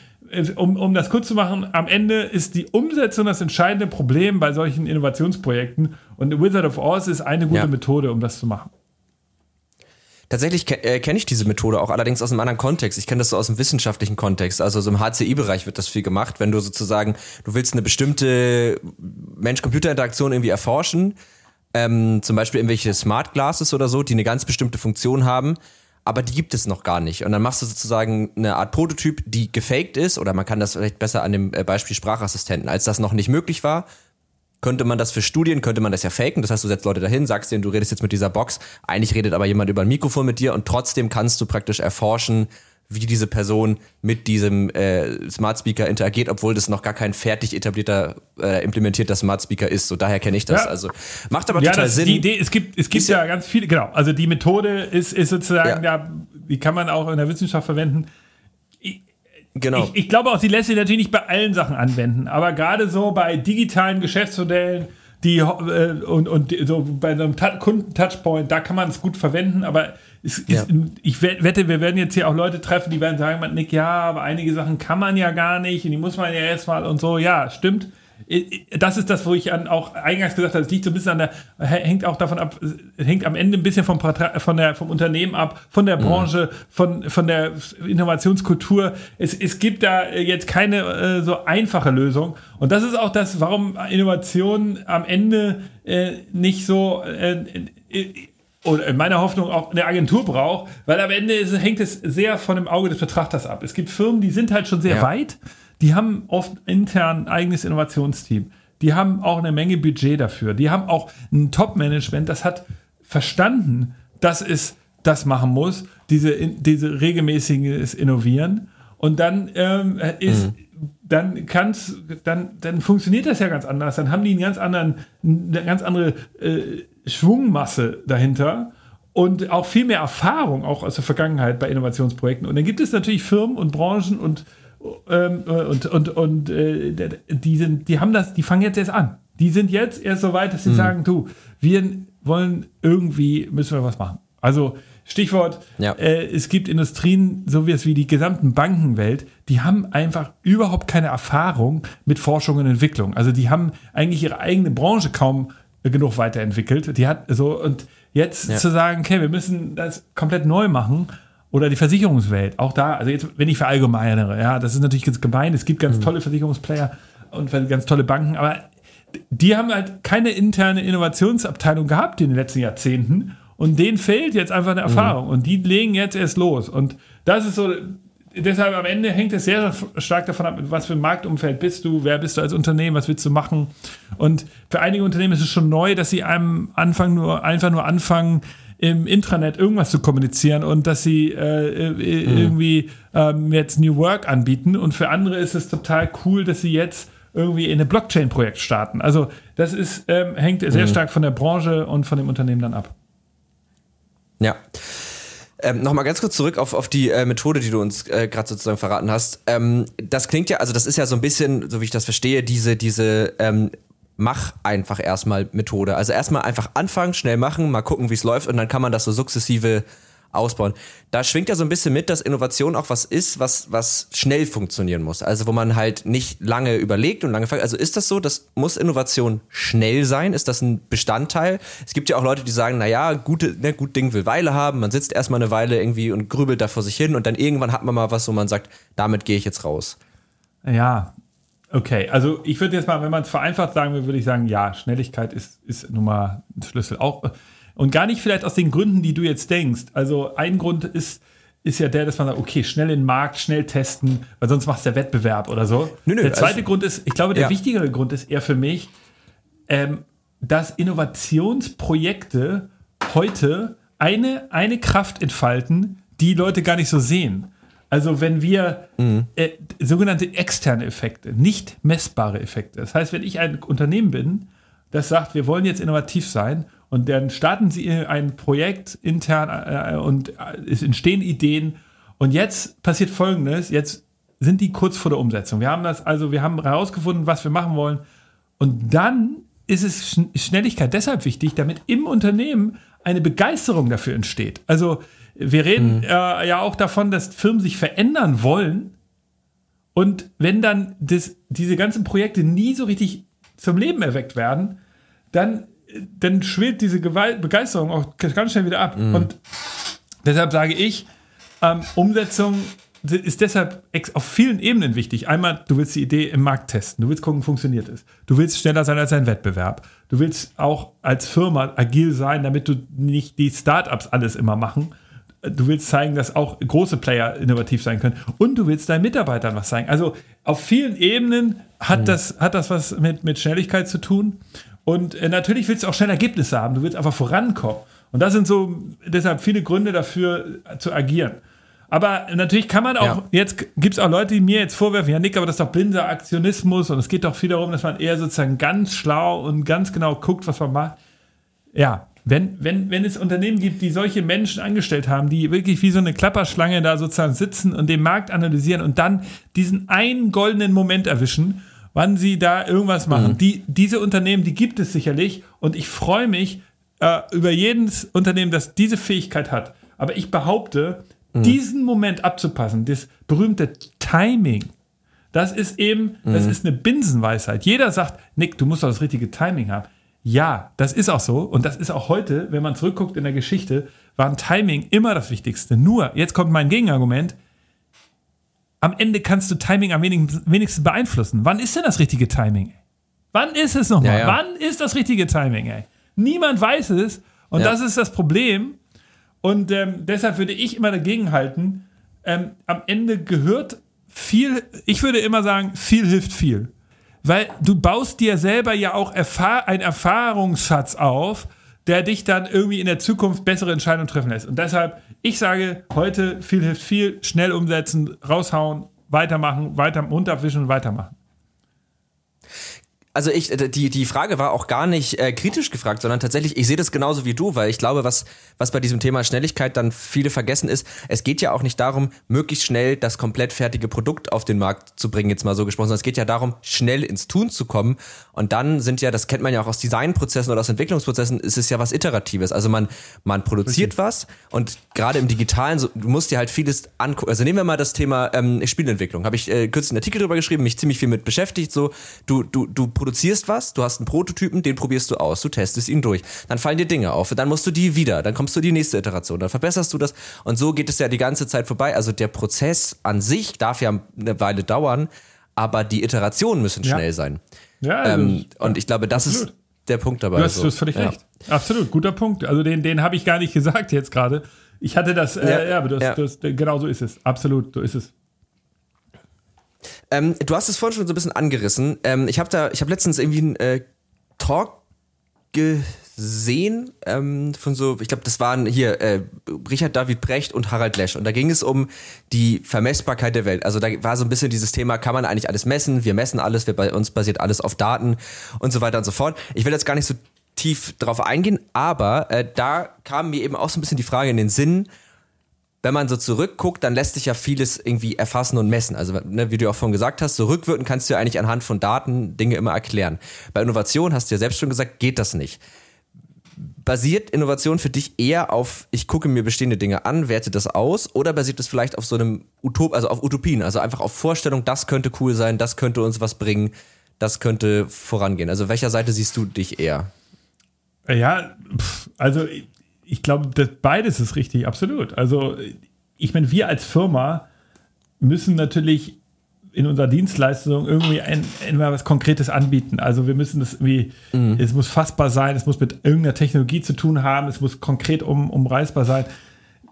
um, um das kurz zu machen, am Ende ist die Umsetzung das entscheidende Problem bei solchen Innovationsprojekten. Und Wizard of Oz ist eine gute ja. Methode, um das zu machen. Tatsächlich äh, kenne ich diese Methode auch allerdings aus einem anderen Kontext. Ich kenne das so aus dem wissenschaftlichen Kontext. Also so im HCI-Bereich wird das viel gemacht, wenn du sozusagen, du willst eine bestimmte Mensch-Computer-Interaktion irgendwie erforschen, ähm, zum Beispiel irgendwelche Smart Glasses oder so, die eine ganz bestimmte Funktion haben, aber die gibt es noch gar nicht. Und dann machst du sozusagen eine Art Prototyp, die gefaked ist, oder man kann das vielleicht besser an dem äh, Beispiel Sprachassistenten, als das noch nicht möglich war, könnte man das für Studien, könnte man das ja faken. Das heißt, du setzt Leute dahin, sagst denen, du redest jetzt mit dieser Box. Eigentlich redet aber jemand über ein Mikrofon mit dir und trotzdem kannst du praktisch erforschen, wie diese Person mit diesem äh, Smart Speaker interagiert, obwohl das noch gar kein fertig etablierter, äh, implementierter Smart Speaker ist. So daher kenne ich das. Ja. Also macht aber ja, total das, Sinn. Die Idee, es gibt, es gibt ja, ja, ganz viele, genau. Also die Methode ist, ist sozusagen, ja. ja, die kann man auch in der Wissenschaft verwenden. Genau. Ich, ich, glaube auch, sie lässt sich natürlich nicht bei allen Sachen anwenden, aber gerade so bei digitalen Geschäftsmodellen, die äh, und, und so bei einem Kunden-Touchpoint, da kann man es gut verwenden, aber es, ja. ist, ich wette, wir werden jetzt hier auch Leute treffen, die werden sagen, Nick, ja, aber einige Sachen kann man ja gar nicht und die muss man ja erstmal und so, ja, stimmt das ist das, wo ich an auch eingangs gesagt habe, es liegt so ein bisschen an der, hängt auch davon ab, hängt am Ende ein bisschen vom, von der, vom Unternehmen ab, von der mhm. Branche, von, von der Innovationskultur. Es, es gibt da jetzt keine äh, so einfache Lösung. Und das ist auch das, warum Innovation am Ende äh, nicht so äh, oder in meiner Hoffnung auch eine Agentur braucht, weil am Ende ist, hängt es sehr von dem Auge des Betrachters ab. Es gibt Firmen, die sind halt schon sehr ja. weit die haben oft intern ein eigenes Innovationsteam. Die haben auch eine Menge Budget dafür. Die haben auch ein Top-Management, das hat verstanden, dass es das machen muss, diese, diese regelmäßiges Innovieren. Und dann ähm, ist, mhm. dann kann's, dann, dann funktioniert das ja ganz anders. Dann haben die einen ganz anderen, eine ganz andere äh, Schwungmasse dahinter und auch viel mehr Erfahrung auch aus der Vergangenheit bei Innovationsprojekten. Und dann gibt es natürlich Firmen und Branchen und ähm, und und, und äh, die, sind, die haben das, die fangen jetzt erst an. Die sind jetzt erst so weit, dass sie mhm. sagen, du, wir wollen irgendwie, müssen wir was machen. Also Stichwort, ja. äh, es gibt Industrien, so wie es wie die gesamten Bankenwelt, die haben einfach überhaupt keine Erfahrung mit Forschung und Entwicklung. Also die haben eigentlich ihre eigene Branche kaum genug weiterentwickelt. Die hat so, und jetzt ja. zu sagen, okay, wir müssen das komplett neu machen, oder die Versicherungswelt, auch da, also jetzt, wenn ich verallgemeinere, ja, das ist natürlich ganz gemein, es gibt ganz mhm. tolle Versicherungsplayer und ganz tolle Banken, aber die haben halt keine interne Innovationsabteilung gehabt in den letzten Jahrzehnten und denen fehlt jetzt einfach eine mhm. Erfahrung mhm. und die legen jetzt erst los und das ist so, deshalb am Ende hängt es sehr stark davon ab, was für ein Marktumfeld bist du, wer bist du als Unternehmen, was willst du machen und für einige Unternehmen ist es schon neu, dass sie einem Anfang nur, einfach nur anfangen, im Intranet irgendwas zu kommunizieren und dass sie äh, mhm. irgendwie ähm, jetzt New Work anbieten. Und für andere ist es total cool, dass sie jetzt irgendwie in ein Blockchain-Projekt starten. Also das ist, ähm, hängt sehr mhm. stark von der Branche und von dem Unternehmen dann ab. Ja. Ähm, Nochmal ganz kurz zurück auf, auf die äh, Methode, die du uns äh, gerade sozusagen verraten hast. Ähm, das klingt ja, also das ist ja so ein bisschen, so wie ich das verstehe, diese, diese ähm, mach einfach erstmal Methode. Also erstmal einfach anfangen, schnell machen, mal gucken, wie es läuft und dann kann man das so sukzessive ausbauen. Da schwingt ja so ein bisschen mit, dass Innovation auch was ist, was, was schnell funktionieren muss. Also wo man halt nicht lange überlegt und lange fragt. Also ist das so, das muss Innovation schnell sein? Ist das ein Bestandteil? Es gibt ja auch Leute, die sagen, naja, gute, ne, gut Ding will Weile haben. Man sitzt erstmal eine Weile irgendwie und grübelt da vor sich hin und dann irgendwann hat man mal was, wo man sagt, damit gehe ich jetzt raus. Ja, Okay, also ich würde jetzt mal, wenn man es vereinfacht sagen will, würde ich sagen, ja, Schnelligkeit ist, ist nun mal ein Schlüssel. Auch, und gar nicht vielleicht aus den Gründen, die du jetzt denkst. Also ein Grund ist, ist ja der, dass man sagt, okay, schnell in den Markt, schnell testen, weil sonst macht es der Wettbewerb oder so. Nö, nö, der zweite also, Grund ist, ich glaube, der ja. wichtigere Grund ist eher für mich, ähm, dass Innovationsprojekte heute eine, eine Kraft entfalten, die Leute gar nicht so sehen. Also wenn wir mhm. äh, sogenannte externe Effekte, nicht messbare Effekte. Das heißt, wenn ich ein Unternehmen bin, das sagt, wir wollen jetzt innovativ sein und dann starten sie ein Projekt intern äh, und äh, es entstehen Ideen und jetzt passiert Folgendes, jetzt sind die kurz vor der Umsetzung. Wir haben das, also wir haben herausgefunden, was wir machen wollen und dann ist es Schnelligkeit deshalb wichtig, damit im Unternehmen eine Begeisterung dafür entsteht. Also wir reden mhm. äh, ja auch davon, dass Firmen sich verändern wollen. Und wenn dann das, diese ganzen Projekte nie so richtig zum Leben erweckt werden, dann, dann schwillt diese Gewalt, Begeisterung auch ganz schnell wieder ab. Mhm. Und deshalb sage ich, ähm, Umsetzung ist deshalb auf vielen Ebenen wichtig. Einmal, du willst die Idee im Markt testen. Du willst gucken, funktioniert es. Du willst schneller sein als ein Wettbewerb. Du willst auch als Firma agil sein, damit du nicht die Startups alles immer machen, du willst zeigen, dass auch große Player innovativ sein können und du willst deinen Mitarbeitern was zeigen. Also auf vielen Ebenen hat, mhm. das, hat das was mit, mit Schnelligkeit zu tun. Und äh, natürlich willst du auch schnell Ergebnisse haben. Du willst einfach vorankommen. Und das sind so deshalb viele Gründe dafür äh, zu agieren. Aber natürlich kann man auch, ja. jetzt gibt es auch Leute, die mir jetzt vorwerfen, ja Nick, aber das ist doch blinder Aktionismus und es geht doch viel darum, dass man eher sozusagen ganz schlau und ganz genau guckt, was man macht. Ja, wenn, wenn, wenn es Unternehmen gibt, die solche Menschen angestellt haben, die wirklich wie so eine Klapperschlange da sozusagen sitzen und den Markt analysieren und dann diesen einen goldenen Moment erwischen, wann sie da irgendwas machen. Mhm. Die, diese Unternehmen, die gibt es sicherlich und ich freue mich äh, über jedes Unternehmen, das diese Fähigkeit hat. Aber ich behaupte, mhm. diesen Moment abzupassen, das berühmte Timing, das ist eben, mhm. das ist eine Binsenweisheit. Jeder sagt, Nick, du musst doch das richtige Timing haben. Ja, das ist auch so. Und das ist auch heute, wenn man zurückguckt in der Geschichte, war ein Timing immer das Wichtigste. Nur, jetzt kommt mein Gegenargument. Am Ende kannst du Timing am wenigsten beeinflussen. Wann ist denn das richtige Timing? Wann ist es nochmal? Ja, ja. Wann ist das richtige Timing? Ey? Niemand weiß es. Und ja. das ist das Problem. Und ähm, deshalb würde ich immer dagegen halten. Ähm, am Ende gehört viel, ich würde immer sagen, viel hilft viel weil du baust dir selber ja auch Erfahr einen Erfahrungsschatz auf, der dich dann irgendwie in der Zukunft bessere Entscheidungen treffen lässt. Und deshalb, ich sage heute, viel hilft viel, schnell umsetzen, raushauen, weitermachen, weiter runterwischen und weitermachen. Also ich, äh, die, die Frage war auch gar nicht äh, kritisch gefragt, sondern tatsächlich, ich sehe das genauso wie du, weil ich glaube, was, was bei diesem Thema Schnelligkeit dann viele vergessen ist, es geht ja auch nicht darum, möglichst schnell das komplett fertige Produkt auf den Markt zu bringen, jetzt mal so gesprochen, sondern es geht ja darum, schnell ins Tun zu kommen. Und dann sind ja, das kennt man ja auch aus Designprozessen oder aus Entwicklungsprozessen, ist es ja was Iteratives. Also man, man produziert Richtig. was und gerade im Digitalen, so, du musst dir halt vieles angucken. Also nehmen wir mal das Thema ähm, Spielentwicklung. Habe ich äh, kürzlich einen Artikel drüber geschrieben, mich ziemlich viel mit beschäftigt. So, du, du, du produzierst was, du hast einen Prototypen, den probierst du aus, du testest ihn durch. Dann fallen dir Dinge auf, dann musst du die wieder, dann kommst du die nächste Iteration, dann verbesserst du das und so geht es ja die ganze Zeit vorbei. Also der Prozess an sich darf ja eine Weile dauern, aber die Iterationen müssen ja. schnell sein. Ja, also, ähm, und ich glaube, das absolut. ist der Punkt dabei. Du hast, so. du hast völlig ja. recht. Absolut, guter Punkt. Also den, den habe ich gar nicht gesagt jetzt gerade. Ich hatte das, äh, ja, ja, aber das, das, genau so ist es. Absolut, so ist es. Ähm, du hast es vorhin schon so ein bisschen angerissen. Ähm, ich habe da, ich habe letztens irgendwie einen äh, Talk gesehen ähm, von so, ich glaube, das waren hier äh, Richard David Brecht und Harald Lesch. Und da ging es um die Vermessbarkeit der Welt. Also da war so ein bisschen dieses Thema, kann man eigentlich alles messen? Wir messen alles, wir, bei uns basiert alles auf Daten und so weiter und so fort. Ich will jetzt gar nicht so tief drauf eingehen, aber äh, da kam mir eben auch so ein bisschen die Frage in den Sinn, wenn man so zurückguckt, dann lässt sich ja vieles irgendwie erfassen und messen. Also, ne, wie du auch vorhin gesagt hast, so rückwirkend kannst du ja eigentlich anhand von Daten Dinge immer erklären. Bei Innovation hast du ja selbst schon gesagt, geht das nicht. Basiert Innovation für dich eher auf, ich gucke mir bestehende Dinge an, werte das aus, oder basiert es vielleicht auf so einem Utop, also auf Utopien, also einfach auf Vorstellung, das könnte cool sein, das könnte uns was bringen, das könnte vorangehen. Also welcher Seite siehst du dich eher? Ja, also ich glaube, beides ist richtig, absolut. Also, ich meine, wir als Firma müssen natürlich in unserer Dienstleistung irgendwie ein, was Konkretes anbieten. Also wir müssen das irgendwie, mhm. es muss fassbar sein, es muss mit irgendeiner Technologie zu tun haben, es muss konkret um, umreißbar sein.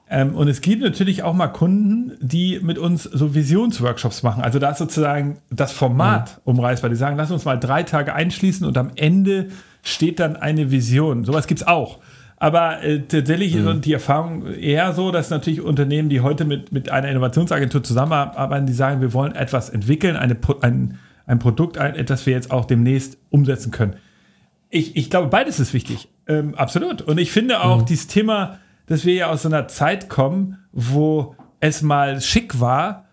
Ähm, und es gibt natürlich auch mal Kunden, die mit uns so Visionsworkshops machen. Also da ist sozusagen das Format mhm. umreißbar. Die sagen, lass uns mal drei Tage einschließen und am Ende steht dann eine Vision. Sowas gibt es auch. Aber äh, tatsächlich mhm. ist die Erfahrung eher so, dass natürlich Unternehmen, die heute mit, mit einer Innovationsagentur zusammenarbeiten, die sagen, wir wollen etwas entwickeln, eine, ein, ein Produkt, ein, das wir jetzt auch demnächst umsetzen können. Ich, ich glaube, beides ist wichtig. Ähm, absolut. Und ich finde auch mhm. dieses Thema, dass wir ja aus so einer Zeit kommen, wo es mal schick war,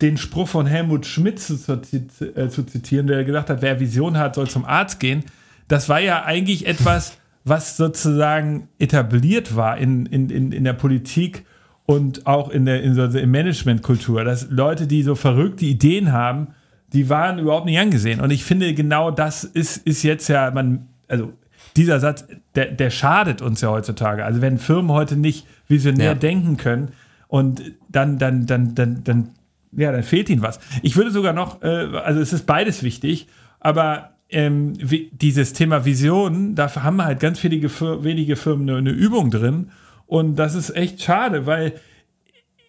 den Spruch von Helmut Schmidt zu, zu, äh, zu zitieren, der gesagt hat, wer Vision hat, soll zum Arzt gehen. Das war ja eigentlich etwas, was sozusagen etabliert war in, in, in, in der Politik und auch in der, in so, in Managementkultur, dass Leute, die so verrückte Ideen haben, die waren überhaupt nicht angesehen. Und ich finde, genau das ist, ist jetzt ja, man, also dieser Satz, der, der schadet uns ja heutzutage. Also wenn Firmen heute nicht visionär ja. denken können und dann, dann, dann, dann, dann, ja, dann fehlt ihnen was. Ich würde sogar noch, äh, also es ist beides wichtig, aber ähm, dieses Thema Vision, dafür haben halt ganz wenige, wenige Firmen eine, eine Übung drin. Und das ist echt schade, weil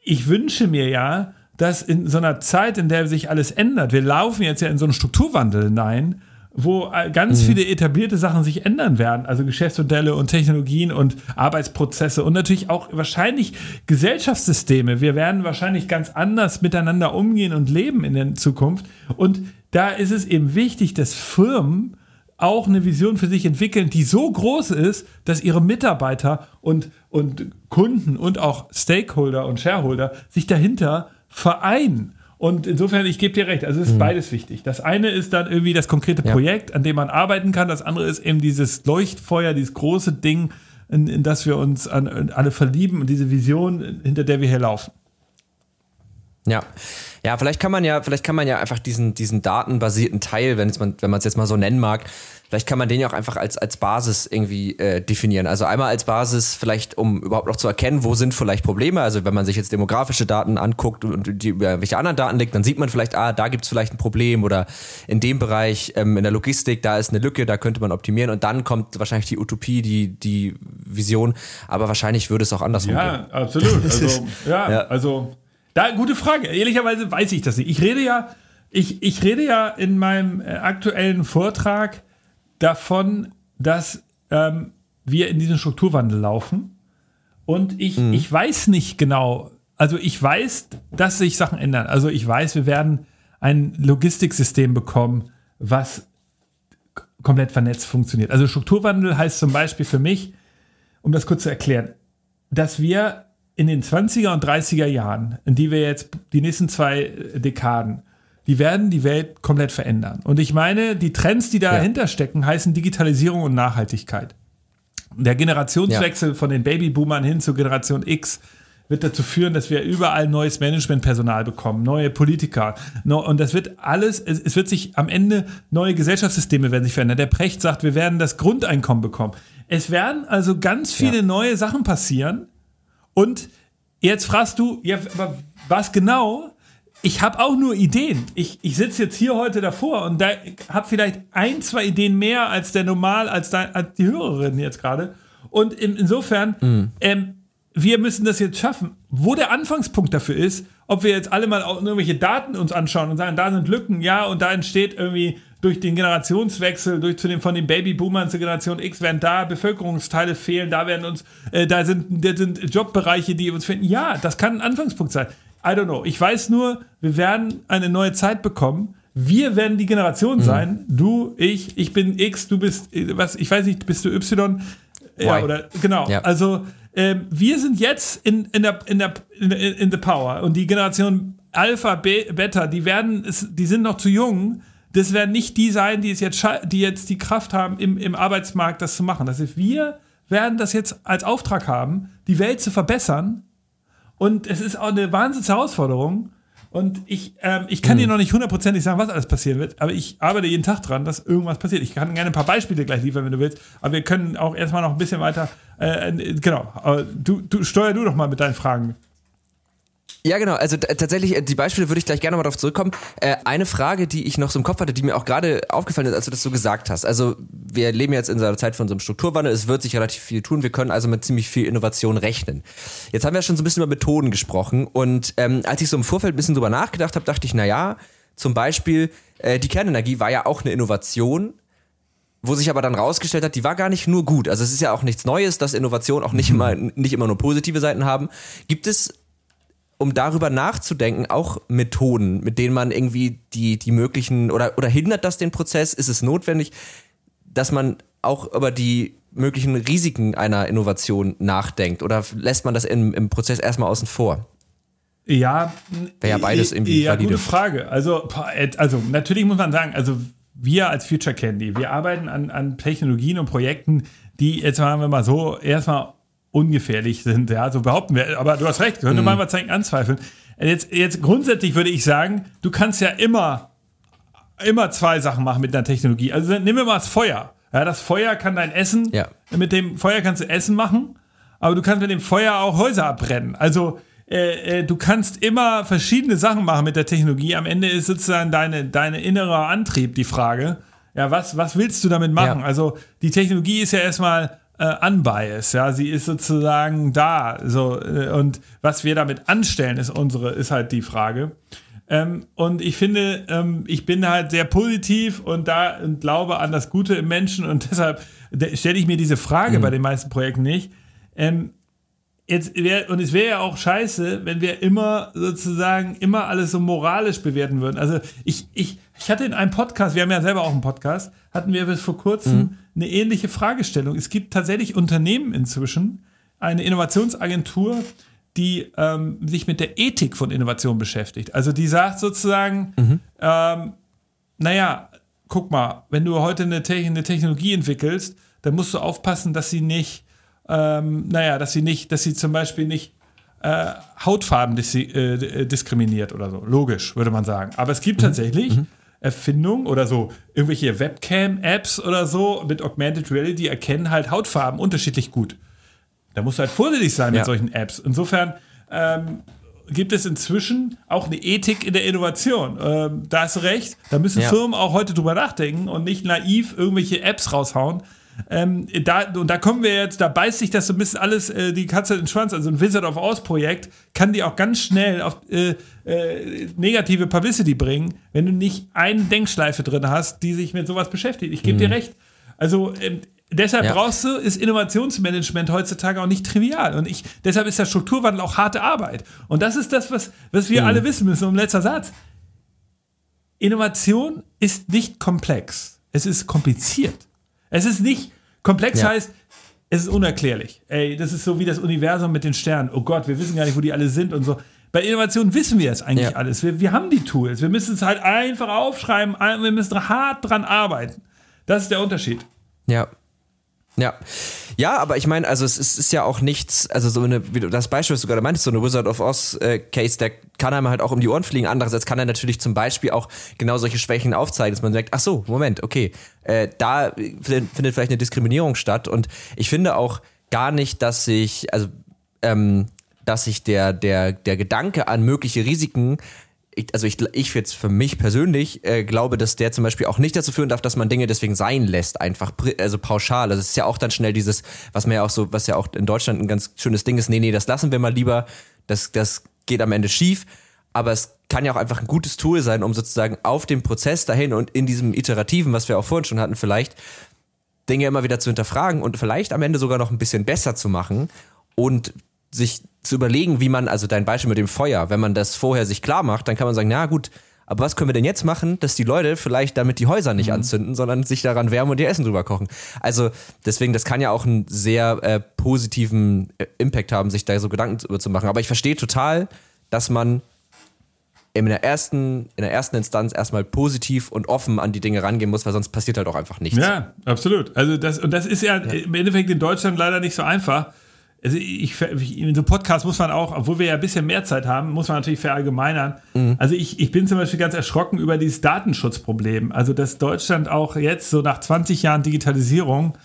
ich wünsche mir ja, dass in so einer Zeit, in der sich alles ändert, wir laufen jetzt ja in so einen Strukturwandel hinein, wo äh, ganz mhm. viele etablierte Sachen sich ändern werden, also Geschäftsmodelle und Technologien und Arbeitsprozesse und natürlich auch wahrscheinlich Gesellschaftssysteme. Wir werden wahrscheinlich ganz anders miteinander umgehen und leben in der Zukunft. Und da ist es eben wichtig, dass Firmen auch eine Vision für sich entwickeln, die so groß ist, dass ihre Mitarbeiter und, und Kunden und auch Stakeholder und Shareholder sich dahinter vereinen. Und insofern, ich gebe dir recht, also es ist mhm. beides wichtig. Das eine ist dann irgendwie das konkrete Projekt, ja. an dem man arbeiten kann. Das andere ist eben dieses Leuchtfeuer, dieses große Ding, in, in das wir uns an alle verlieben und diese Vision, hinter der wir hier laufen. Ja. Ja, vielleicht kann man ja, vielleicht kann man ja einfach diesen, diesen datenbasierten Teil, wenn man, wenn man es jetzt mal so nennen mag, vielleicht kann man den ja auch einfach als, als Basis irgendwie äh, definieren. Also einmal als Basis vielleicht, um überhaupt noch zu erkennen, wo sind vielleicht Probleme. Also wenn man sich jetzt demografische Daten anguckt und die über welche anderen Daten liegt, dann sieht man vielleicht, ah, da gibt es vielleicht ein Problem oder in dem Bereich, ähm, in der Logistik, da ist eine Lücke, da könnte man optimieren und dann kommt wahrscheinlich die Utopie, die, die Vision, aber wahrscheinlich würde es auch andersrum ja, gehen. Absolut. Also, ja, ja, also da, gute Frage. Ehrlicherweise weiß ich das nicht. Ich rede ja, ich, ich rede ja in meinem äh, aktuellen Vortrag davon, dass ähm, wir in diesen Strukturwandel laufen. Und ich, mhm. ich weiß nicht genau, also ich weiß, dass sich Sachen ändern. Also ich weiß, wir werden ein Logistiksystem bekommen, was komplett vernetzt funktioniert. Also Strukturwandel heißt zum Beispiel für mich, um das kurz zu erklären, dass wir in den 20er und 30er Jahren, in die wir jetzt die nächsten zwei Dekaden, die werden die Welt komplett verändern. Und ich meine, die Trends, die dahinter ja. stecken, heißen Digitalisierung und Nachhaltigkeit. Der Generationswechsel ja. von den Babyboomern hin zur Generation X wird dazu führen, dass wir überall neues Managementpersonal bekommen, neue Politiker. Und das wird alles, es wird sich am Ende neue Gesellschaftssysteme werden sich verändern. Der Precht sagt, wir werden das Grundeinkommen bekommen. Es werden also ganz viele ja. neue Sachen passieren. Und jetzt fragst du, ja, aber was genau? Ich habe auch nur Ideen. Ich, ich sitze jetzt hier heute davor und da habe vielleicht ein, zwei Ideen mehr als der normal, als, da, als die Hörerin jetzt gerade. Und in, insofern, mhm. ähm, wir müssen das jetzt schaffen. Wo der Anfangspunkt dafür ist, ob wir jetzt alle mal irgendwelche Daten uns anschauen und sagen, da sind Lücken, ja, und da entsteht irgendwie durch den Generationswechsel, durch zu den, von den Babyboomern zur Generation X werden da Bevölkerungsteile fehlen, da werden uns, äh, da sind, da sind Jobbereiche, die uns finden. Ja, das kann ein Anfangspunkt sein. I don't know. Ich weiß nur, wir werden eine neue Zeit bekommen. Wir werden die Generation mhm. sein. Du, ich, ich bin X, du bist, äh, was, ich weiß nicht, bist du Y? Ja, oder, genau. Ja. Also, ähm, wir sind jetzt in, in, der, in, der, in, in the power und die Generation Alpha, Beta, die werden, die sind noch zu jung. Das werden nicht die sein, die, es jetzt, die jetzt die Kraft haben, im, im Arbeitsmarkt das zu machen. Das heißt, wir werden das jetzt als Auftrag haben, die Welt zu verbessern. Und es ist auch eine wahnsinnige Herausforderung. Und ich, ähm, ich kann mhm. dir noch nicht hundertprozentig sagen, was alles passieren wird, aber ich arbeite jeden Tag dran, dass irgendwas passiert. Ich kann gerne ein paar Beispiele gleich liefern, wenn du willst, aber wir können auch erstmal noch ein bisschen weiter. Äh, genau, du, du steuer du doch mal mit deinen Fragen. Ja, genau. Also tatsächlich, äh, die Beispiele würde ich gleich gerne mal darauf zurückkommen. Äh, eine Frage, die ich noch so im Kopf hatte, die mir auch gerade aufgefallen ist, als du das so gesagt hast. Also wir leben jetzt in einer Zeit von so einem Strukturwandel. Es wird sich relativ viel tun. Wir können also mit ziemlich viel Innovation rechnen. Jetzt haben wir schon so ein bisschen über Methoden gesprochen. Und ähm, als ich so im Vorfeld ein bisschen drüber nachgedacht habe, dachte ich, na ja, zum Beispiel äh, die Kernenergie war ja auch eine Innovation, wo sich aber dann rausgestellt hat, die war gar nicht nur gut. Also es ist ja auch nichts Neues, dass Innovationen auch nicht immer, nicht immer nur positive Seiten haben. Gibt es um darüber nachzudenken, auch Methoden, mit denen man irgendwie die, die möglichen oder, oder hindert das den Prozess? Ist es notwendig, dass man auch über die möglichen Risiken einer Innovation nachdenkt oder lässt man das im, im Prozess erstmal außen vor? Ja, wäre ja beides irgendwie ja, valide. gute Frage. Also, also natürlich muss man sagen, also wir als Future Candy, wir arbeiten an, an Technologien und Projekten, die jetzt sagen wir mal so erstmal ungefährlich sind. Ja, so behaupten wir. Aber du hast recht, könnte mhm. man mal zeigen, anzweifeln. Jetzt, jetzt grundsätzlich würde ich sagen, du kannst ja immer, immer zwei Sachen machen mit einer Technologie. Also nehmen wir mal das Feuer. Ja, das Feuer kann dein Essen, ja. mit dem Feuer kannst du Essen machen, aber du kannst mit dem Feuer auch Häuser abbrennen. Also äh, äh, du kannst immer verschiedene Sachen machen mit der Technologie. Am Ende ist sozusagen deine, deine innere Antrieb die Frage. Ja, was, was willst du damit machen? Ja. Also die Technologie ist ja erstmal äh, unbiased, ja, sie ist sozusagen da, so äh, und was wir damit anstellen, ist unsere, ist halt die Frage. Ähm, und ich finde, ähm, ich bin halt sehr positiv und da und glaube an das Gute im Menschen und deshalb stelle ich mir diese Frage mhm. bei den meisten Projekten nicht. Ähm, jetzt wär, und es wäre ja auch scheiße, wenn wir immer sozusagen immer alles so moralisch bewerten würden. Also ich, ich, ich hatte in einem Podcast, wir haben ja selber auch einen Podcast, hatten wir bis vor kurzem mhm. eine ähnliche Fragestellung. Es gibt tatsächlich Unternehmen inzwischen, eine Innovationsagentur, die ähm, sich mit der Ethik von Innovation beschäftigt. Also die sagt sozusagen, mhm. ähm, naja, guck mal, wenn du heute eine, Te eine Technologie entwickelst, dann musst du aufpassen, dass sie nicht ähm, naja, dass sie nicht, dass sie zum Beispiel nicht äh, Hautfarben dis äh, diskriminiert oder so. Logisch, würde man sagen. Aber es gibt mhm. tatsächlich mhm. Erfindungen oder so irgendwelche Webcam-Apps oder so mit Augmented Reality erkennen halt Hautfarben unterschiedlich gut. Da musst du halt vorsichtig sein ja. mit solchen Apps. Insofern ähm, gibt es inzwischen auch eine Ethik in der Innovation. Ähm, da hast du recht. Da müssen ja. Firmen auch heute drüber nachdenken und nicht naiv irgendwelche Apps raushauen, ähm, da, und da kommen wir jetzt, da beißt sich das so ein bisschen alles äh, die Katze in den Schwanz. Also ein Wizard of Oz Projekt kann dir auch ganz schnell auf äh, äh, negative Publicity bringen, wenn du nicht eine Denkschleife drin hast, die sich mit sowas beschäftigt. Ich gebe mhm. dir recht. Also ähm, deshalb ja. brauchst du, ist Innovationsmanagement heutzutage auch nicht trivial. Und ich, deshalb ist der Strukturwandel auch harte Arbeit. Und das ist das, was, was wir mhm. alle wissen müssen. Und letzter Satz. Innovation ist nicht komplex. Es ist kompliziert. Es ist nicht komplex ja. heißt, es ist unerklärlich. Ey, das ist so wie das Universum mit den Sternen. Oh Gott, wir wissen gar nicht, wo die alle sind und so. Bei Innovation wissen wir es eigentlich ja. alles. Wir, wir haben die Tools. Wir müssen es halt einfach aufschreiben. Wir müssen hart dran arbeiten. Das ist der Unterschied. Ja. Ja. Ja, aber ich meine, also es ist, ist, ja auch nichts, also so eine, wie du das Beispiel, was du gerade meintest, so eine Wizard of Oz äh, Case, der kann einem halt auch um die Ohren fliegen. Andererseits kann er natürlich zum Beispiel auch genau solche Schwächen aufzeigen, dass man sagt, ach so, Moment, okay, äh, da findet vielleicht eine Diskriminierung statt. Und ich finde auch gar nicht, dass sich, also ähm, dass sich der, der, der Gedanke an mögliche Risiken ich, also ich, ich jetzt für mich persönlich äh, glaube, dass der zum Beispiel auch nicht dazu führen darf, dass man Dinge deswegen sein lässt, einfach also pauschal. Also es ist ja auch dann schnell dieses, was mir ja auch so, was ja auch in Deutschland ein ganz schönes Ding ist, nee, nee, das lassen wir mal lieber, das, das geht am Ende schief. Aber es kann ja auch einfach ein gutes Tool sein, um sozusagen auf dem Prozess dahin und in diesem Iterativen, was wir auch vorhin schon hatten, vielleicht Dinge immer wieder zu hinterfragen und vielleicht am Ende sogar noch ein bisschen besser zu machen und sich zu überlegen, wie man, also dein Beispiel mit dem Feuer, wenn man das vorher sich klar macht, dann kann man sagen, na gut, aber was können wir denn jetzt machen, dass die Leute vielleicht damit die Häuser nicht mhm. anzünden, sondern sich daran wärmen und ihr Essen drüber kochen? Also deswegen, das kann ja auch einen sehr äh, positiven äh, Impact haben, sich da so Gedanken über zu machen. Aber ich verstehe total, dass man in der ersten, in der ersten Instanz erstmal positiv und offen an die Dinge rangehen muss, weil sonst passiert halt auch einfach nichts. Ja, absolut. Also das, und das ist ja, ja. im Endeffekt in Deutschland leider nicht so einfach also ich, in so einem Podcast muss man auch, obwohl wir ja ein bisschen mehr Zeit haben, muss man natürlich verallgemeinern. Mhm. Also ich, ich bin zum Beispiel ganz erschrocken über dieses Datenschutzproblem. Also dass Deutschland auch jetzt so nach 20 Jahren Digitalisierung,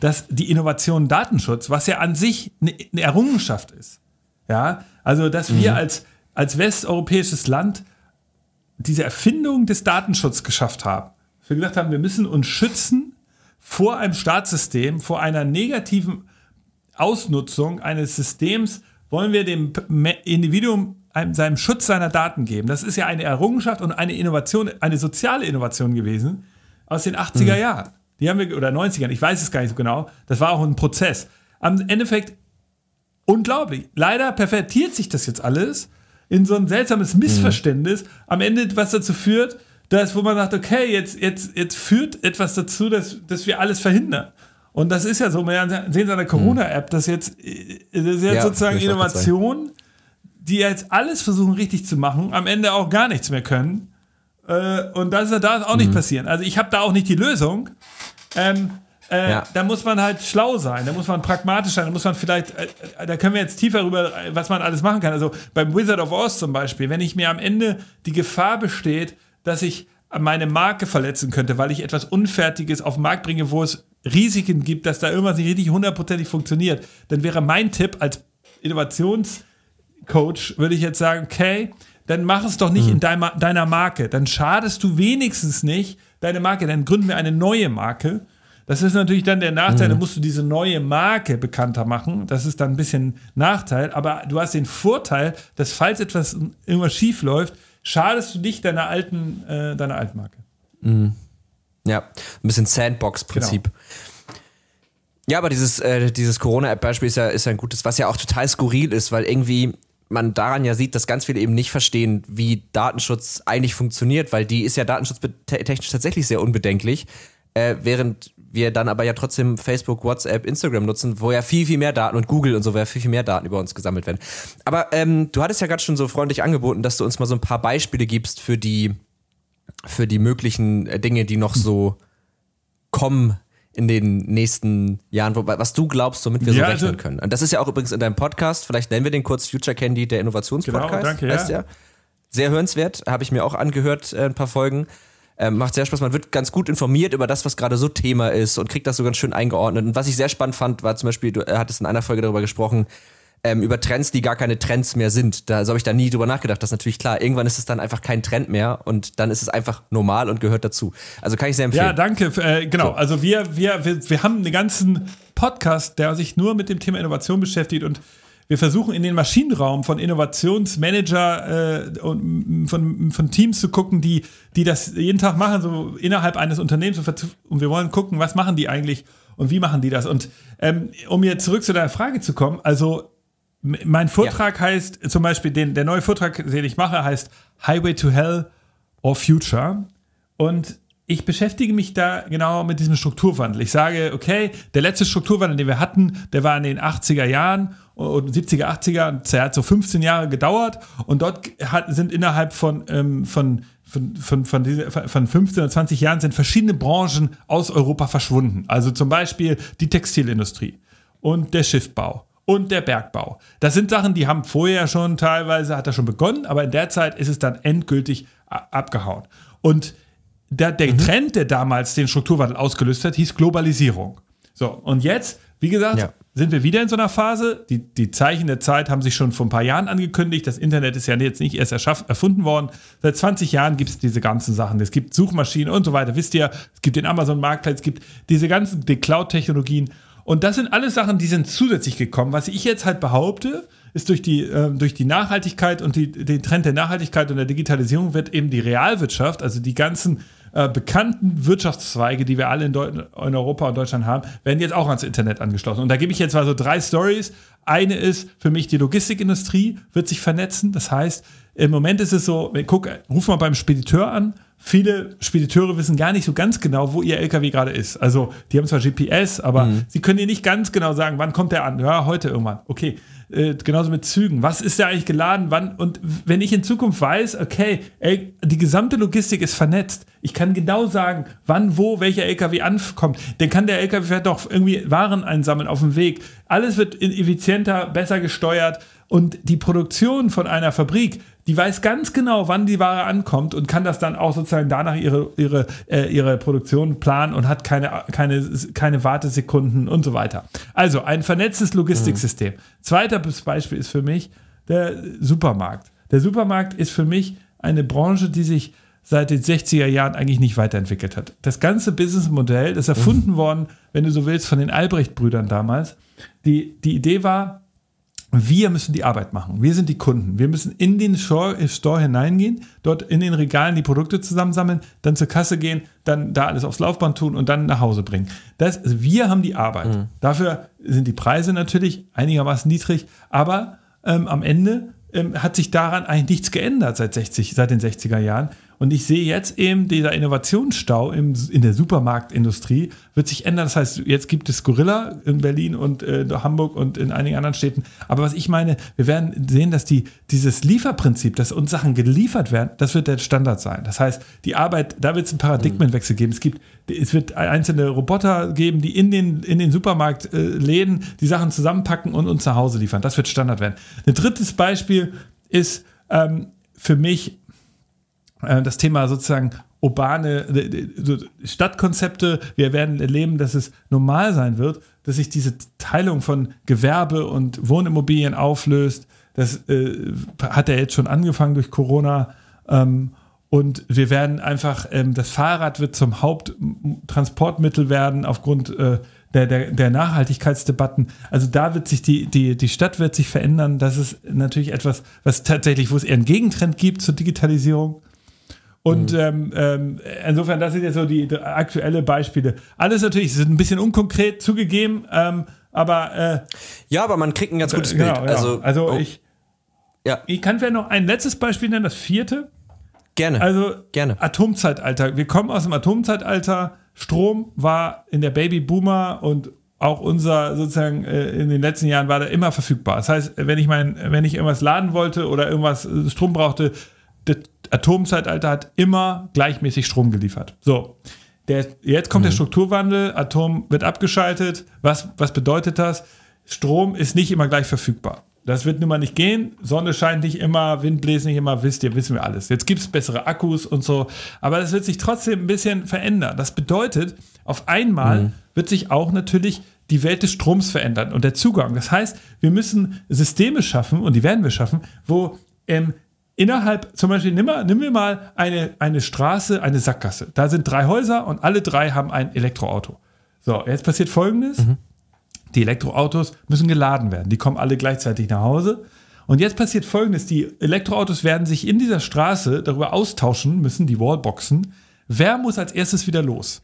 dass die Innovation Datenschutz, was ja an sich eine, eine Errungenschaft ist. Ja, also dass mhm. wir als, als westeuropäisches Land diese Erfindung des Datenschutzes geschafft haben. Wir gesagt haben, wir müssen uns schützen vor einem Staatssystem, vor einer negativen Ausnutzung eines Systems wollen wir dem Individuum seinem Schutz seiner Daten geben. Das ist ja eine Errungenschaft und eine Innovation, eine soziale Innovation gewesen aus den 80er mhm. Jahren. Die haben wir, oder 90ern, ich weiß es gar nicht so genau. Das war auch ein Prozess. Am Endeffekt unglaublich. Leider pervertiert sich das jetzt alles in so ein seltsames mhm. Missverständnis. Am Ende, was dazu führt, dass, wo man sagt, okay, jetzt, jetzt, jetzt führt etwas dazu, dass, dass wir alles verhindern. Und das ist ja so, wir sehen an der Corona-App, dass jetzt, das ist jetzt ja, sozusagen Innovation, die jetzt alles versuchen richtig zu machen, am Ende auch gar nichts mehr können. Äh, und das darf auch nicht mhm. passieren. Also ich habe da auch nicht die Lösung. Ähm, äh, ja. Da muss man halt schlau sein, da muss man pragmatisch sein, da muss man vielleicht, äh, äh da können wir jetzt tiefer rüber, was man alles machen kann. Also beim Wizard of Oz zum Beispiel, wenn ich mir am Ende die Gefahr besteht, dass ich meine Marke verletzen könnte, weil ich etwas Unfertiges auf den Markt bringe, wo es Risiken gibt, dass da irgendwas nicht richtig hundertprozentig funktioniert, dann wäre mein Tipp als Innovationscoach, würde ich jetzt sagen, okay, dann mach es doch nicht mhm. in deiner, deiner Marke. Dann schadest du wenigstens nicht deine Marke. Dann gründen wir eine neue Marke. Das ist natürlich dann der Nachteil, mhm. dann musst du diese neue Marke bekannter machen. Das ist dann ein bisschen Nachteil. Aber du hast den Vorteil, dass falls etwas irgendwas schief läuft, schadest du nicht deiner alten, äh, deiner alten Marke. Mhm. Ja, ein bisschen Sandbox-Prinzip. Genau. Ja, aber dieses, äh, dieses Corona-App-Beispiel ist ja, ist ja ein gutes, was ja auch total skurril ist, weil irgendwie man daran ja sieht, dass ganz viele eben nicht verstehen, wie Datenschutz eigentlich funktioniert, weil die ist ja datenschutztechnisch tatsächlich sehr unbedenklich, äh, während wir dann aber ja trotzdem Facebook, WhatsApp, Instagram nutzen, wo ja viel, viel mehr Daten und Google und so, wo ja viel, viel mehr Daten über uns gesammelt werden. Aber ähm, du hattest ja gerade schon so freundlich angeboten, dass du uns mal so ein paar Beispiele gibst für die, für die möglichen äh, Dinge, die noch so kommen in den nächsten Jahren, was du glaubst, womit wir ja, so rechnen also, können. Und das ist ja auch übrigens in deinem Podcast, vielleicht nennen wir den kurz Future Candy, der Innovationspodcast. Genau, danke, heißt ja. Sehr hörenswert, habe ich mir auch angehört, äh, ein paar Folgen. Ähm, macht sehr Spaß, man wird ganz gut informiert über das, was gerade so Thema ist und kriegt das so ganz schön eingeordnet. Und was ich sehr spannend fand, war zum Beispiel, du äh, hattest in einer Folge darüber gesprochen, ähm, über Trends, die gar keine Trends mehr sind. Da so habe ich da nie drüber nachgedacht. Das ist natürlich klar. Irgendwann ist es dann einfach kein Trend mehr und dann ist es einfach normal und gehört dazu. Also kann ich sehr empfehlen. Ja, danke. Äh, genau. So. Also wir, wir, wir, wir haben einen ganzen Podcast, der sich nur mit dem Thema Innovation beschäftigt und wir versuchen in den Maschinenraum von Innovationsmanager äh, und von, von Teams zu gucken, die, die das jeden Tag machen, so innerhalb eines Unternehmens. Und wir wollen gucken, was machen die eigentlich und wie machen die das. Und ähm, um jetzt zurück zu deiner Frage zu kommen, also mein Vortrag ja. heißt zum Beispiel, den, der neue Vortrag, den ich mache, heißt Highway to Hell or Future. Und ich beschäftige mich da genau mit diesem Strukturwandel. Ich sage, okay, der letzte Strukturwandel, den wir hatten, der war in den 80er Jahren und 70er, 80er, der hat so 15 Jahre gedauert und dort hat, sind innerhalb von, ähm, von von, von, von, diese, von 15 oder 20 Jahren sind verschiedene Branchen aus Europa verschwunden. Also zum Beispiel die Textilindustrie und der Schiffbau und der Bergbau. Das sind Sachen, die haben vorher schon teilweise, hat er schon begonnen, aber in der Zeit ist es dann endgültig abgehauen. Und der, der mhm. Trend, der damals den Strukturwandel ausgelöst hat, hieß Globalisierung. So, und jetzt, wie gesagt, ja. sind wir wieder in so einer Phase. Die, die Zeichen der Zeit haben sich schon vor ein paar Jahren angekündigt. Das Internet ist ja jetzt nicht erst erschaff, erfunden worden. Seit 20 Jahren gibt es diese ganzen Sachen. Es gibt Suchmaschinen und so weiter. Wisst ihr, es gibt den Amazon-Marktplatz, es gibt diese ganzen die Cloud-Technologien. Und das sind alles Sachen, die sind zusätzlich gekommen. Was ich jetzt halt behaupte, ist durch die, äh, durch die Nachhaltigkeit und die, den Trend der Nachhaltigkeit und der Digitalisierung wird eben die Realwirtschaft, also die ganzen äh, bekannten Wirtschaftszweige, die wir alle in, in, Europa und Deutschland haben, werden jetzt auch ans Internet angeschlossen. Und da gebe ich jetzt mal so drei Stories. Eine ist für mich, die Logistikindustrie wird sich vernetzen. Das heißt, im Moment ist es so, guck, ruf mal beim Spediteur an. Viele Spediteure wissen gar nicht so ganz genau, wo ihr LKW gerade ist. Also, die haben zwar GPS, aber mhm. sie können dir nicht ganz genau sagen, wann kommt der an. Ja, heute irgendwann. Okay äh, genauso mit Zügen. Was ist da eigentlich geladen? Wann? Und wenn ich in Zukunft weiß, okay, ey, die gesamte Logistik ist vernetzt, ich kann genau sagen, wann, wo, welcher LKW ankommt, dann kann der LKW vielleicht doch irgendwie Waren einsammeln auf dem Weg. Alles wird effizienter, besser gesteuert und die Produktion von einer Fabrik, die weiß ganz genau, wann die Ware ankommt und kann das dann auch sozusagen danach ihre, ihre, äh, ihre Produktion planen und hat keine, keine, keine Wartesekunden und so weiter. Also ein vernetztes Logistiksystem. Mhm. Zweites Beispiel ist für mich der Supermarkt. Der Supermarkt ist für mich eine Branche, die sich seit den 60er Jahren eigentlich nicht weiterentwickelt hat. Das ganze Businessmodell ist erfunden mhm. worden, wenn du so willst, von den Albrecht-Brüdern damals. Die, die Idee war, wir müssen die Arbeit machen. Wir sind die Kunden. Wir müssen in den Store, hineingehen, dort in den Regalen die Produkte zusammensammeln, dann zur Kasse gehen, dann da alles aufs Laufband tun und dann nach Hause bringen. Das, also wir haben die Arbeit. Mhm. Dafür sind die Preise natürlich einigermaßen niedrig, aber ähm, am Ende ähm, hat sich daran eigentlich nichts geändert seit, 60, seit den 60er Jahren. Und ich sehe jetzt eben, dieser Innovationsstau im, in der Supermarktindustrie wird sich ändern. Das heißt, jetzt gibt es Gorilla in Berlin und äh, Hamburg und in einigen anderen Städten. Aber was ich meine, wir werden sehen, dass die, dieses Lieferprinzip, dass uns Sachen geliefert werden, das wird der Standard sein. Das heißt, die Arbeit, da wird es einen Paradigmenwechsel geben. Es gibt, es wird einzelne Roboter geben, die in den, in den Supermarktläden äh, die Sachen zusammenpacken und uns nach Hause liefern. Das wird Standard werden. Ein drittes Beispiel ist ähm, für mich das Thema sozusagen urbane Stadtkonzepte. Wir werden erleben, dass es normal sein wird, dass sich diese Teilung von Gewerbe und Wohnimmobilien auflöst. Das äh, hat ja jetzt schon angefangen durch Corona. Ähm, und wir werden einfach, ähm, das Fahrrad wird zum Haupttransportmittel werden aufgrund äh, der, der, der Nachhaltigkeitsdebatten. Also da wird sich die, die, die Stadt wird sich verändern. Das ist natürlich etwas, was tatsächlich, wo es eher einen Gegentrend gibt zur Digitalisierung. Und mhm. ähm, ähm, insofern, das sind jetzt so die, aktuelle Beispiele. Alles natürlich sind ein bisschen unkonkret zugegeben, ähm, aber äh, ja, aber man kriegt ein ganz gutes genau, Bild. Ja. Also, also oh. ich, ja. ich kann vielleicht noch ein letztes Beispiel nennen, das vierte. Gerne. Also gerne. Atomzeitalter. Wir kommen aus dem Atomzeitalter. Strom war in der Babyboomer und auch unser sozusagen äh, in den letzten Jahren war der immer verfügbar. Das heißt, wenn ich mein, wenn ich irgendwas laden wollte oder irgendwas äh, Strom brauchte, das Atomzeitalter hat immer gleichmäßig Strom geliefert. So. Der, jetzt kommt mhm. der Strukturwandel, Atom wird abgeschaltet. Was, was bedeutet das? Strom ist nicht immer gleich verfügbar. Das wird nun mal nicht gehen. Sonne scheint nicht immer, Wind bläst nicht immer, wisst ihr, wissen wir alles. Jetzt gibt es bessere Akkus und so. Aber das wird sich trotzdem ein bisschen verändern. Das bedeutet, auf einmal mhm. wird sich auch natürlich die Welt des Stroms verändern und der Zugang. Das heißt, wir müssen Systeme schaffen, und die werden wir schaffen, wo ähm, innerhalb, zum Beispiel, nimm, mal, nimm mir mal eine, eine Straße, eine Sackgasse. Da sind drei Häuser und alle drei haben ein Elektroauto. So, jetzt passiert folgendes. Mhm. Die Elektroautos müssen geladen werden. Die kommen alle gleichzeitig nach Hause. Und jetzt passiert folgendes: Die Elektroautos werden sich in dieser Straße darüber austauschen müssen, die Wallboxen. Wer muss als erstes wieder los?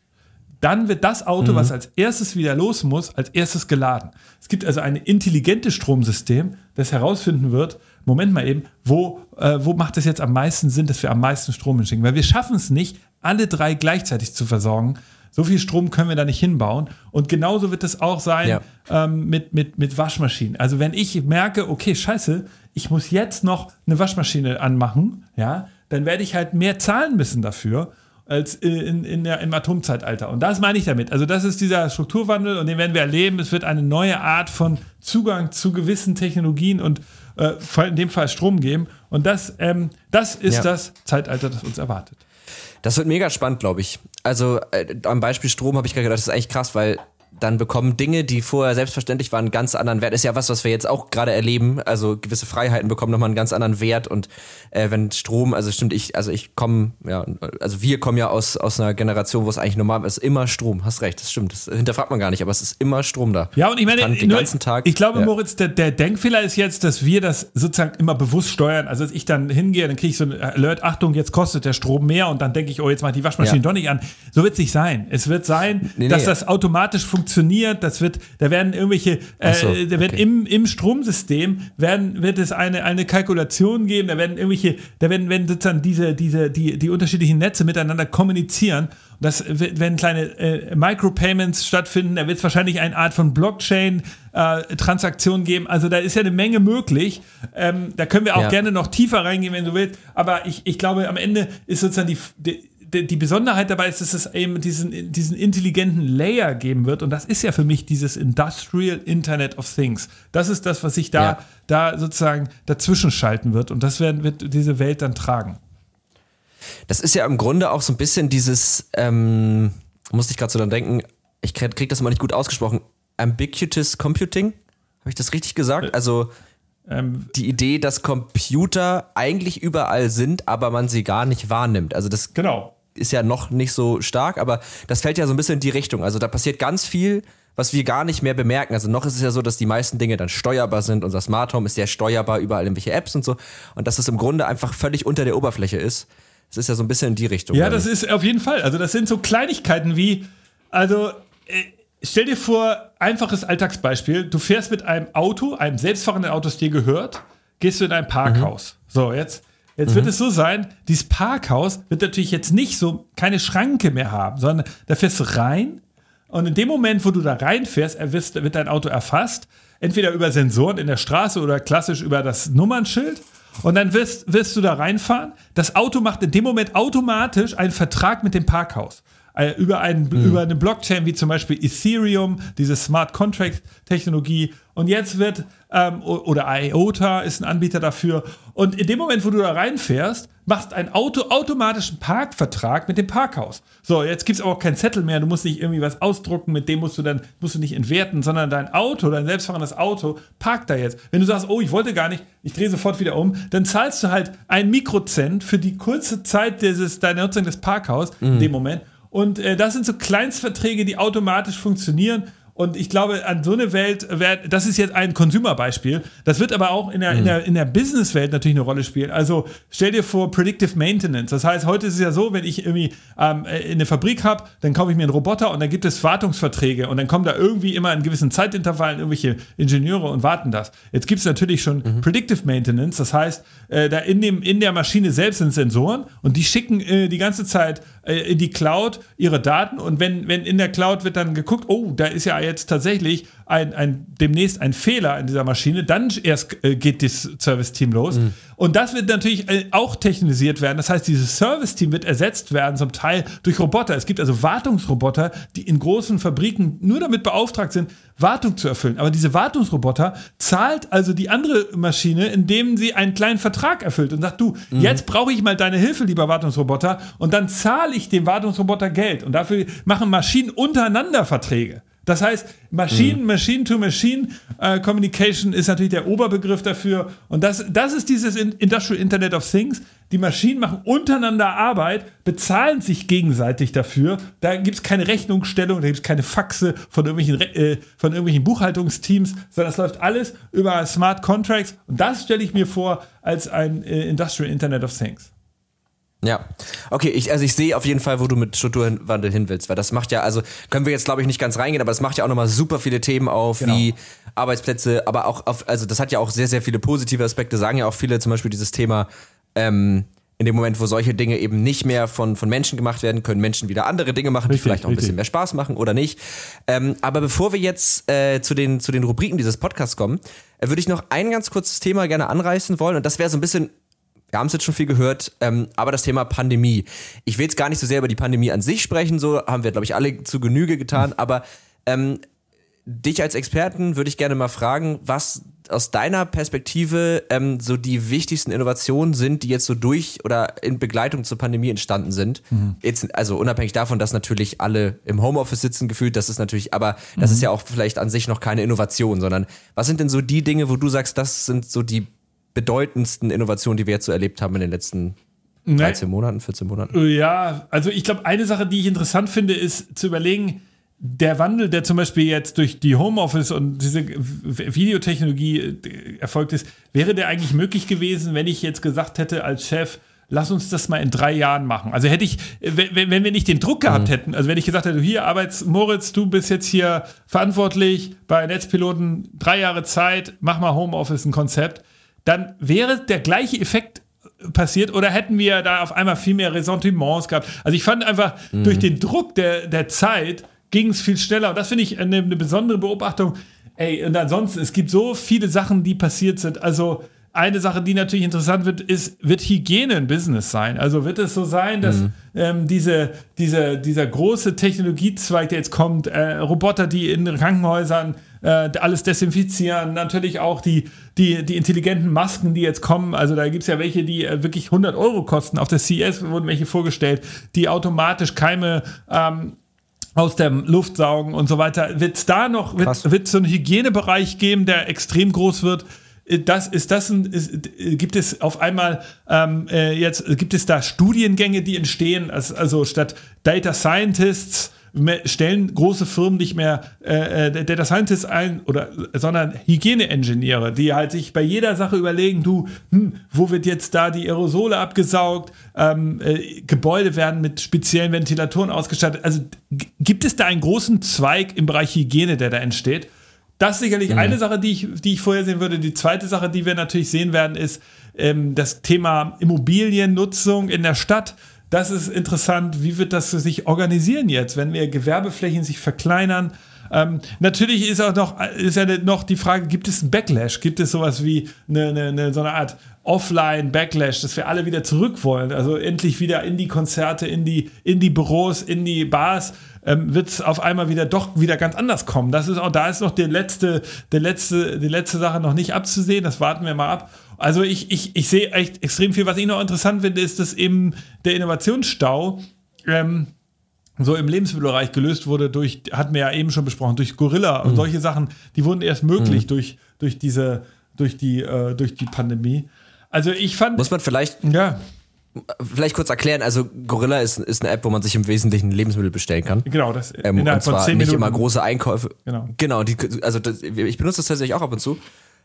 Dann wird das Auto, mhm. was als erstes wieder los muss, als erstes geladen. Es gibt also ein intelligentes Stromsystem, das herausfinden wird, Moment mal eben, wo, äh, wo macht es jetzt am meisten Sinn, dass wir am meisten Strom hinschicken? Weil wir schaffen es nicht, alle drei gleichzeitig zu versorgen. So viel Strom können wir da nicht hinbauen. Und genauso wird es auch sein ja. ähm, mit, mit, mit Waschmaschinen. Also wenn ich merke, okay, scheiße, ich muss jetzt noch eine Waschmaschine anmachen, ja, dann werde ich halt mehr zahlen müssen dafür als in, in der, im Atomzeitalter. Und das meine ich damit. Also das ist dieser Strukturwandel und den werden wir erleben. Es wird eine neue Art von Zugang zu gewissen Technologien und äh, in dem Fall Strom geben. Und das, ähm, das ist ja. das Zeitalter, das uns erwartet. Das wird mega spannend, glaube ich. Also äh, am Beispiel Strom habe ich gerade gedacht, das ist eigentlich krass, weil dann bekommen Dinge, die vorher selbstverständlich waren, einen ganz anderen Wert. Ist ja was, was wir jetzt auch gerade erleben. Also gewisse Freiheiten bekommen nochmal einen ganz anderen Wert. Und äh, wenn Strom, also stimmt, ich, also ich komme, ja, also wir kommen ja aus, aus einer Generation, wo es eigentlich normal ist, immer Strom. Hast recht, das stimmt. Das hinterfragt man gar nicht, aber es ist immer Strom da. Ja, und ich meine, den ganzen Tag. Ich glaube, ja. Moritz, der, der Denkfehler ist jetzt, dass wir das sozusagen immer bewusst steuern. Also dass ich dann hingehe, dann kriege ich so ein Alert, Achtung, jetzt kostet der Strom mehr und dann denke ich, oh, jetzt mache ich die Waschmaschine ja. doch nicht an. So wird es nicht sein. Es wird sein, nee, dass nee. das automatisch funktioniert, das wird, da werden irgendwelche, äh, so, da werden okay. im, im Stromsystem werden, wird es eine, eine Kalkulation geben, da werden irgendwelche, da werden, werden sozusagen diese, diese, die, die unterschiedlichen Netze miteinander kommunizieren. Und das werden kleine äh, Micropayments stattfinden, da wird es wahrscheinlich eine Art von Blockchain-Transaktion äh, geben. Also da ist ja eine Menge möglich. Ähm, da können wir auch ja. gerne noch tiefer reingehen, wenn du willst. Aber ich, ich glaube, am Ende ist sozusagen die, die die Besonderheit dabei ist, dass es eben diesen, diesen intelligenten Layer geben wird. Und das ist ja für mich dieses Industrial Internet of Things. Das ist das, was sich da, ja. da sozusagen dazwischen schalten wird. Und das werden, wird diese Welt dann tragen. Das ist ja im Grunde auch so ein bisschen dieses, ähm, musste ich gerade so dann denken, ich krieg, krieg das mal nicht gut ausgesprochen, Ambiguous Computing. Habe ich das richtig gesagt? Äh, also ähm, die Idee, dass Computer eigentlich überall sind, aber man sie gar nicht wahrnimmt. Also das genau ist ja noch nicht so stark, aber das fällt ja so ein bisschen in die Richtung. Also da passiert ganz viel, was wir gar nicht mehr bemerken. Also noch ist es ja so, dass die meisten Dinge dann steuerbar sind. Unser Smart Home ist sehr steuerbar, überall irgendwelche Apps und so. Und dass es im Grunde einfach völlig unter der Oberfläche ist. Das ist ja so ein bisschen in die Richtung. Ja, das ist auf jeden Fall. Also das sind so Kleinigkeiten wie, also äh, stell dir vor, einfaches Alltagsbeispiel. Du fährst mit einem Auto, einem selbstfahrenden Auto, das dir gehört, gehst du in ein Parkhaus. Mhm. So, jetzt Jetzt mhm. wird es so sein, dieses Parkhaus wird natürlich jetzt nicht so keine Schranke mehr haben, sondern da fährst du rein und in dem Moment, wo du da reinfährst, wird, wird dein Auto erfasst, entweder über Sensoren in der Straße oder klassisch über das Nummernschild. Und dann wirst, wirst du da reinfahren. Das Auto macht in dem Moment automatisch einen Vertrag mit dem Parkhaus äh, über, einen, mhm. über eine Blockchain wie zum Beispiel Ethereum, diese Smart Contract Technologie. Und jetzt wird, ähm, oder IOTA ist ein Anbieter dafür. Und in dem Moment, wo du da reinfährst, machst ein Auto automatischen Parkvertrag mit dem Parkhaus. So, jetzt gibt es auch kein Zettel mehr, du musst nicht irgendwie was ausdrucken, mit dem musst du dann, musst du nicht entwerten, sondern dein Auto, dein selbstfahrendes Auto, parkt da jetzt. Wenn du sagst, oh, ich wollte gar nicht, ich drehe sofort wieder um, dann zahlst du halt ein Mikrocent für die kurze Zeit dieses, deiner Nutzung des Parkhaus mhm. in dem Moment und äh, das sind so Kleinstverträge, die automatisch funktionieren und ich glaube, an so eine Welt, das ist jetzt ein Consumer-Beispiel, das wird aber auch in der, mhm. in der, in der Business-Welt natürlich eine Rolle spielen. Also stell dir vor, Predictive Maintenance. Das heißt, heute ist es ja so, wenn ich irgendwie ähm, eine Fabrik habe, dann kaufe ich mir einen Roboter und dann gibt es Wartungsverträge und dann kommen da irgendwie immer in gewissen Zeitintervallen irgendwelche Ingenieure und warten das. Jetzt gibt es natürlich schon mhm. Predictive Maintenance, das heißt, äh, da in, dem, in der Maschine selbst sind Sensoren und die schicken äh, die ganze Zeit äh, in die Cloud ihre Daten und wenn, wenn in der Cloud wird dann geguckt, oh, da ist ja jetzt tatsächlich ein, ein, demnächst ein Fehler in dieser Maschine, dann erst äh, geht das Service-Team los. Mhm. Und das wird natürlich äh, auch technisiert werden. Das heißt, dieses Service-Team wird ersetzt werden, zum Teil durch Roboter. Es gibt also Wartungsroboter, die in großen Fabriken nur damit beauftragt sind, Wartung zu erfüllen. Aber diese Wartungsroboter zahlt also die andere Maschine, indem sie einen kleinen Vertrag erfüllt und sagt, du, mhm. jetzt brauche ich mal deine Hilfe, lieber Wartungsroboter, und dann zahle ich dem Wartungsroboter Geld. Und dafür machen Maschinen untereinander Verträge. Das heißt, Machine, mhm. Machine to Machine äh, Communication ist natürlich der Oberbegriff dafür. Und das, das ist dieses Industrial Internet of Things. Die Maschinen machen untereinander Arbeit, bezahlen sich gegenseitig dafür. Da gibt es keine Rechnungsstellung, da gibt es keine Faxe von irgendwelchen, äh, von irgendwelchen Buchhaltungsteams, sondern es läuft alles über Smart Contracts. Und das stelle ich mir vor als ein äh, Industrial Internet of Things. Ja, Okay, ich, also ich sehe auf jeden Fall, wo du mit Strukturwandel hin willst, weil das macht ja, also können wir jetzt glaube ich nicht ganz reingehen, aber es macht ja auch nochmal super viele Themen auf, genau. wie Arbeitsplätze, aber auch auf, also das hat ja auch sehr, sehr viele positive Aspekte, sagen ja auch viele zum Beispiel dieses Thema, ähm, in dem Moment, wo solche Dinge eben nicht mehr von, von Menschen gemacht werden, können Menschen wieder andere Dinge machen, richtig, die vielleicht auch ein bisschen mehr Spaß machen oder nicht. Ähm, aber bevor wir jetzt äh, zu, den, zu den Rubriken dieses Podcasts kommen, äh, würde ich noch ein ganz kurzes Thema gerne anreißen wollen. Und das wäre so ein bisschen, wir haben es jetzt schon viel gehört, ähm, aber das Thema Pandemie. Ich will jetzt gar nicht so sehr über die Pandemie an sich sprechen, so haben wir, glaube ich, alle zu Genüge getan, aber ähm, dich als Experten würde ich gerne mal fragen, was aus deiner Perspektive ähm, so die wichtigsten Innovationen sind, die jetzt so durch oder in Begleitung zur Pandemie entstanden sind. Mhm. Jetzt, also unabhängig davon, dass natürlich alle im Homeoffice sitzen gefühlt, das ist natürlich, aber mhm. das ist ja auch vielleicht an sich noch keine Innovation, sondern was sind denn so die Dinge, wo du sagst, das sind so die bedeutendsten Innovationen, die wir jetzt so erlebt haben in den letzten 13 Monaten, 14 Monaten? Ja, also ich glaube, eine Sache, die ich interessant finde, ist zu überlegen, der Wandel, der zum Beispiel jetzt durch die Homeoffice und diese Videotechnologie äh, erfolgt ist, wäre der eigentlich möglich gewesen, wenn ich jetzt gesagt hätte als Chef, lass uns das mal in drei Jahren machen. Also hätte ich, wenn, wenn wir nicht den Druck gehabt mhm. hätten, also wenn ich gesagt hätte, hier Arbeits Moritz, du bist jetzt hier verantwortlich bei Netzpiloten, drei Jahre Zeit, mach mal Homeoffice ein Konzept, dann wäre der gleiche Effekt passiert oder hätten wir da auf einmal viel mehr Ressentiments gehabt. Also ich fand einfach mhm. durch den Druck der, der Zeit ging es viel schneller. Und das finde ich eine, eine, besondere Beobachtung. Ey, und ansonsten, es gibt so viele Sachen, die passiert sind. Also, eine Sache, die natürlich interessant wird, ist, wird Hygiene ein Business sein? Also wird es so sein, dass mhm. ähm, diese, diese, dieser große Technologiezweig, der jetzt kommt, äh, Roboter, die in Krankenhäusern äh, alles desinfizieren, natürlich auch die, die, die intelligenten Masken, die jetzt kommen, also da gibt es ja welche, die äh, wirklich 100 Euro kosten, auf der CS wurden welche vorgestellt, die automatisch Keime ähm, aus der Luft saugen und so weiter. Wird es da noch, wird es so einen Hygienebereich geben, der extrem groß wird? Äh, das ist das ein, ist, äh, gibt es auf einmal ähm, äh, jetzt gibt es da Studiengänge, die entstehen, also, also statt Data Scientists stellen große Firmen nicht mehr äh, äh Data Scientists ein, oder, sondern Hygiene-Ingenieure, die halt sich bei jeder Sache überlegen, du, hm, wo wird jetzt da die Aerosole abgesaugt, ähm, äh, Gebäude werden mit speziellen Ventilatoren ausgestattet. Also gibt es da einen großen Zweig im Bereich Hygiene, der da entsteht? Das ist sicherlich mhm. eine Sache, die ich, die ich vorher sehen würde. Die zweite Sache, die wir natürlich sehen werden, ist ähm, das Thema Immobiliennutzung in der Stadt das ist interessant. Wie wird das sich organisieren jetzt, wenn wir Gewerbeflächen sich verkleinern? Ähm, natürlich ist auch noch, ist ja noch die Frage, gibt es einen Backlash? Gibt es sowas wie eine, eine, eine, so eine Art Offline-Backlash, dass wir alle wieder zurück wollen? Also endlich wieder in die Konzerte, in die, in die Büros, in die Bars. Ähm, wird es auf einmal wieder doch wieder ganz anders kommen. Das ist auch, da ist noch die letzte, der letzte, die letzte Sache noch nicht abzusehen. Das warten wir mal ab. Also ich, ich, ich sehe echt extrem viel. Was ich noch interessant finde, ist, dass eben der Innovationsstau ähm, so im Lebensmittelbereich gelöst wurde durch, hatten wir ja eben schon besprochen, durch Gorilla und mhm. solche Sachen, die wurden erst möglich mhm. durch, durch diese, durch die, äh, durch die Pandemie. Also ich fand. Muss man vielleicht. Ja. Vielleicht kurz erklären, also Gorilla ist, ist eine App, wo man sich im Wesentlichen Lebensmittel bestellen kann. Genau, das ähm, innerhalb und zwar von 10 nicht immer große Einkäufe. Genau. Genau, die, also das, ich benutze das tatsächlich auch ab und zu.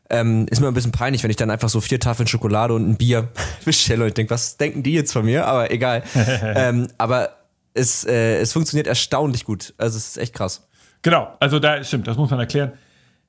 Ähm, ist mir ein bisschen peinlich, wenn ich dann einfach so vier Tafeln Schokolade und ein Bier bestelle und ich denke, was denken die jetzt von mir? Aber egal. ähm, aber es, äh, es funktioniert erstaunlich gut. Also es ist echt krass. Genau, also da stimmt, das muss man erklären.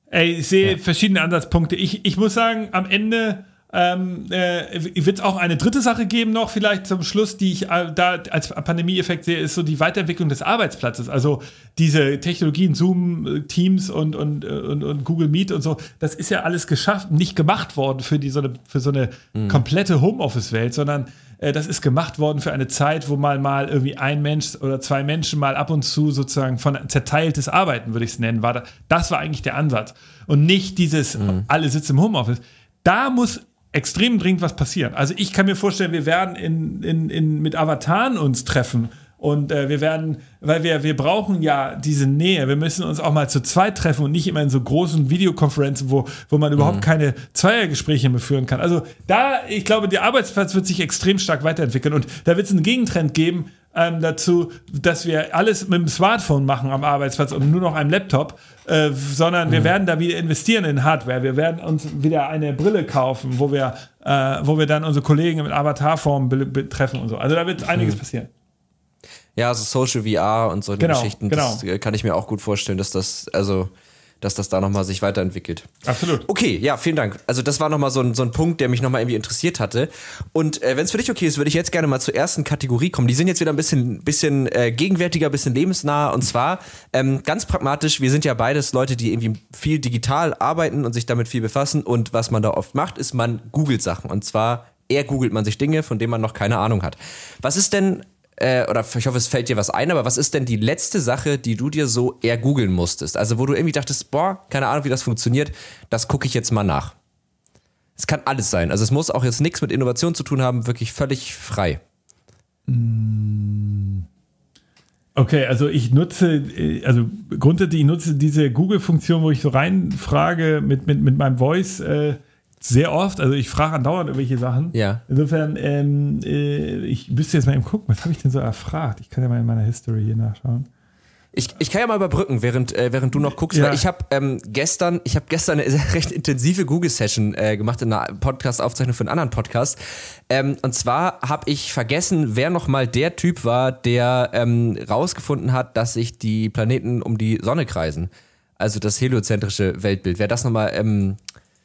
Ey, ich sehe ja. verschiedene Ansatzpunkte. Ich, ich muss sagen, am Ende ähm, äh, wird es auch eine dritte Sache geben noch, vielleicht zum Schluss, die ich äh, da als Pandemieeffekt sehe, ist so die Weiterentwicklung des Arbeitsplatzes. Also diese Technologien, Zoom, äh, Teams und, und, äh, und, und, Google Meet und so, das ist ja alles geschafft, nicht gemacht worden für, die, so eine, für so eine mhm. komplette Homeoffice-Welt, sondern äh, das ist gemacht worden für eine Zeit, wo mal mal irgendwie ein Mensch oder zwei Menschen mal ab und zu sozusagen von zerteiltes Arbeiten, würde ich es nennen, war da, das war eigentlich der Ansatz. Und nicht dieses, mhm. alle sitzen im Homeoffice. Da muss extrem dringend was passieren. Also ich kann mir vorstellen, wir werden in, in, in, mit Avataren uns treffen und äh, wir werden, weil wir, wir brauchen ja diese Nähe. Wir müssen uns auch mal zu zweit treffen und nicht immer in so großen Videokonferenzen, wo, wo man überhaupt mhm. keine Zweiergespräche mehr führen kann. Also da, ich glaube, der Arbeitsplatz wird sich extrem stark weiterentwickeln und da wird es einen Gegentrend geben ähm, dazu, dass wir alles mit dem Smartphone machen am Arbeitsplatz und nur noch einem Laptop, äh, sondern wir mhm. werden da wieder investieren in Hardware. Wir werden uns wieder eine Brille kaufen, wo wir äh, wo wir dann unsere Kollegen mit Avatarform betreffen und so. Also da wird einiges mhm. passieren. Ja, also Social VR und so genau, Geschichten, genau. das kann ich mir auch gut vorstellen, dass das, also dass das da nochmal sich weiterentwickelt. Absolut. Okay, ja, vielen Dank. Also das war nochmal so ein, so ein Punkt, der mich nochmal irgendwie interessiert hatte. Und äh, wenn es für dich okay ist, würde ich jetzt gerne mal zur ersten Kategorie kommen. Die sind jetzt wieder ein bisschen, bisschen äh, gegenwärtiger, bisschen lebensnah. Und zwar ähm, ganz pragmatisch, wir sind ja beides Leute, die irgendwie viel digital arbeiten und sich damit viel befassen. Und was man da oft macht, ist, man googelt Sachen. Und zwar eher googelt man sich Dinge, von denen man noch keine Ahnung hat. Was ist denn äh, oder ich hoffe, es fällt dir was ein, aber was ist denn die letzte Sache, die du dir so eher googeln musstest? Also, wo du irgendwie dachtest, boah, keine Ahnung, wie das funktioniert, das gucke ich jetzt mal nach. Es kann alles sein. Also, es muss auch jetzt nichts mit Innovation zu tun haben, wirklich völlig frei. Mm. Okay, also ich nutze, äh, also grundsätzlich ich nutze diese Google-Funktion, wo ich so reinfrage mit, mit, mit meinem Voice, äh, sehr oft, also ich frage andauernd irgendwelche Sachen. Ja. Insofern, ähm, äh, ich müsste jetzt mal eben gucken, was habe ich denn so erfragt? Ich kann ja mal in meiner History hier nachschauen. Ich, ich kann ja mal überbrücken, während, äh, während du noch guckst, ja. weil ich habe ähm, gestern, ich habe gestern eine recht intensive Google-Session äh, gemacht in einer Podcast-Aufzeichnung für einen anderen Podcast. Ähm, und zwar habe ich vergessen, wer nochmal der Typ war, der ähm, rausgefunden hat, dass sich die Planeten um die Sonne kreisen. Also das heliozentrische Weltbild. Wer das nochmal ähm,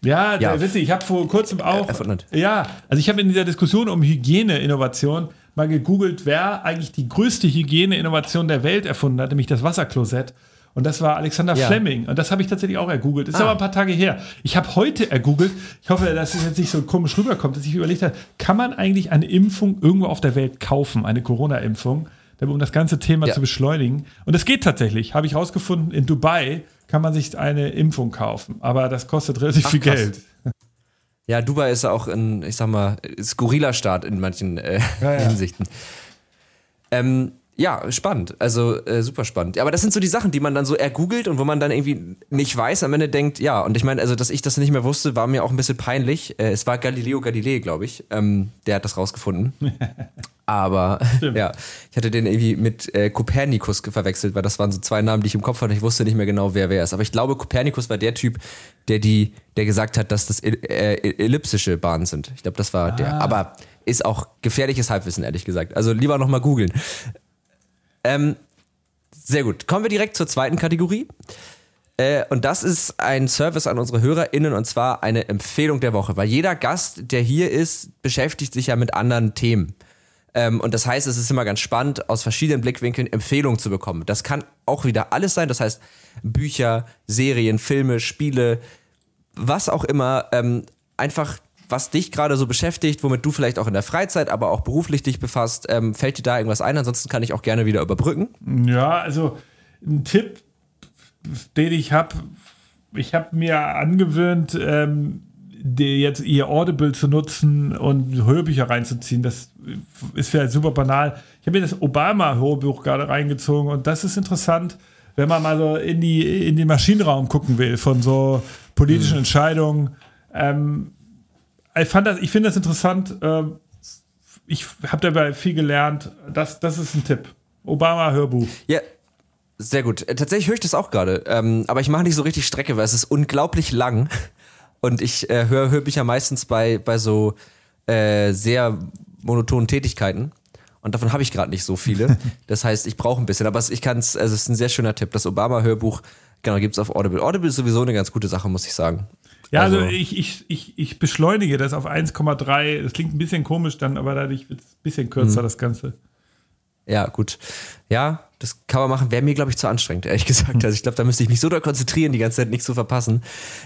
ja, ja. witzig. Ich habe vor kurzem auch. Erfunden. Ja, also ich habe in dieser Diskussion um Hygiene-Innovation mal gegoogelt, wer eigentlich die größte Hygiene-Innovation der Welt erfunden hat, nämlich das Wasserklosett. Und das war Alexander ja. Fleming. Und das habe ich tatsächlich auch ergoogelt. Ist ah. aber ein paar Tage her. Ich habe heute ergoogelt. Ich hoffe, dass es jetzt nicht so komisch rüberkommt, dass ich überlegt habe, kann man eigentlich eine Impfung irgendwo auf der Welt kaufen, eine Corona-Impfung, um das ganze Thema ja. zu beschleunigen? Und es geht tatsächlich. Habe ich rausgefunden, in Dubai kann man sich eine Impfung kaufen. Aber das kostet relativ Ach, viel krass. Geld. Ja, Dubai ist ja auch ein, ich sag mal, skurriler Staat in manchen äh, ja, ja. Hinsichten. Ähm, ja, spannend. Also äh, super spannend. Aber das sind so die Sachen, die man dann so ergoogelt und wo man dann irgendwie nicht weiß, am Ende denkt, ja, und ich meine, also, dass ich das nicht mehr wusste, war mir auch ein bisschen peinlich. Äh, es war Galileo Galilei, glaube ich. Ähm, der hat das rausgefunden. Aber Stimmt. ja, ich hatte den irgendwie mit äh, Kopernikus verwechselt, weil das waren so zwei Namen, die ich im Kopf hatte. Ich wusste nicht mehr genau, wer wer ist. Aber ich glaube, Kopernikus war der Typ, der die, der gesagt hat, dass das äh, ellipsische Bahnen sind. Ich glaube, das war ah. der. Aber ist auch gefährliches Halbwissen, ehrlich gesagt. Also lieber nochmal googeln. Ähm, sehr gut. Kommen wir direkt zur zweiten Kategorie. Äh, und das ist ein Service an unsere HörerInnen und zwar eine Empfehlung der Woche, weil jeder Gast, der hier ist, beschäftigt sich ja mit anderen Themen. Ähm, und das heißt, es ist immer ganz spannend, aus verschiedenen Blickwinkeln Empfehlungen zu bekommen. Das kann auch wieder alles sein, das heißt Bücher, Serien, Filme, Spiele, was auch immer. Ähm, einfach was dich gerade so beschäftigt, womit du vielleicht auch in der Freizeit, aber auch beruflich dich befasst. Ähm, fällt dir da irgendwas ein? Ansonsten kann ich auch gerne wieder überbrücken. Ja, also ein Tipp, den ich habe, ich habe mir angewöhnt, ähm, jetzt ihr Audible zu nutzen und Hörbücher reinzuziehen. Das ist vielleicht super banal. Ich habe mir das Obama-Hörbuch gerade reingezogen und das ist interessant, wenn man mal so in, die, in den Maschinenraum gucken will von so politischen mhm. Entscheidungen. Ähm, ich, fand das, ich finde das interessant. Ähm, ich habe dabei viel gelernt. Das, das ist ein Tipp. Obama-Hörbuch. Ja, sehr gut. Äh, tatsächlich höre ich das auch gerade. Ähm, aber ich mache nicht so richtig Strecke, weil es ist unglaublich lang. Und ich äh, höre Hörbücher meistens bei, bei so äh, sehr monotonen Tätigkeiten. Und davon habe ich gerade nicht so viele. Das heißt, ich brauche ein bisschen. Aber ich kann es, also es ist ein sehr schöner Tipp. Das Obama-Hörbuch, genau, gibt es auf Audible. Audible ist sowieso eine ganz gute Sache, muss ich sagen. Ja, also, also ich, ich, ich, ich beschleunige das auf 1,3. Das klingt ein bisschen komisch dann, aber dadurch wird es ein bisschen kürzer, mhm. das Ganze. Ja, gut. Ja, das kann man machen. Wäre mir, glaube ich, zu anstrengend, ehrlich gesagt. Also ich glaube, da müsste ich mich so doll konzentrieren, die ganze Zeit nichts zu verpassen,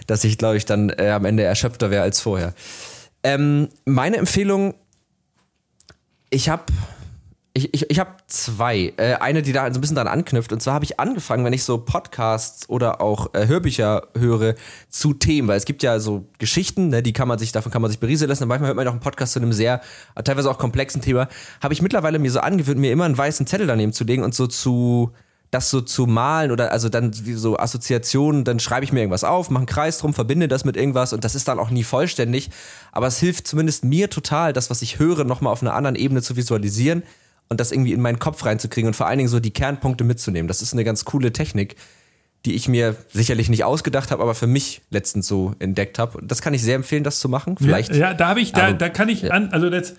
dass ich, glaube ich, dann äh, am Ende erschöpfter wäre als vorher. Ähm, meine Empfehlung, ich habe ich, ich, ich habe zwei. Äh, eine, die da so ein bisschen dran anknüpft. Und zwar habe ich angefangen, wenn ich so Podcasts oder auch äh, Hörbücher höre zu Themen, weil es gibt ja so Geschichten, ne, die kann man sich, davon kann man sich berieseln lassen. Und manchmal hört man auch einen Podcast zu einem sehr, teilweise auch komplexen Thema. Habe ich mittlerweile mir so angewöhnt, mir immer einen weißen Zettel daneben zu legen und so zu das so zu malen oder also dann so Assoziationen, dann schreibe ich mir irgendwas auf, mache einen Kreis drum, verbinde das mit irgendwas und das ist dann auch nie vollständig, aber es hilft zumindest mir total, das, was ich höre, nochmal auf einer anderen Ebene zu visualisieren und das irgendwie in meinen Kopf reinzukriegen und vor allen Dingen so die Kernpunkte mitzunehmen. Das ist eine ganz coole Technik, die ich mir sicherlich nicht ausgedacht habe, aber für mich letztens so entdeckt habe. Das kann ich sehr empfehlen, das zu machen. Vielleicht. Ja, ja da habe ich, da, da kann ich an, also das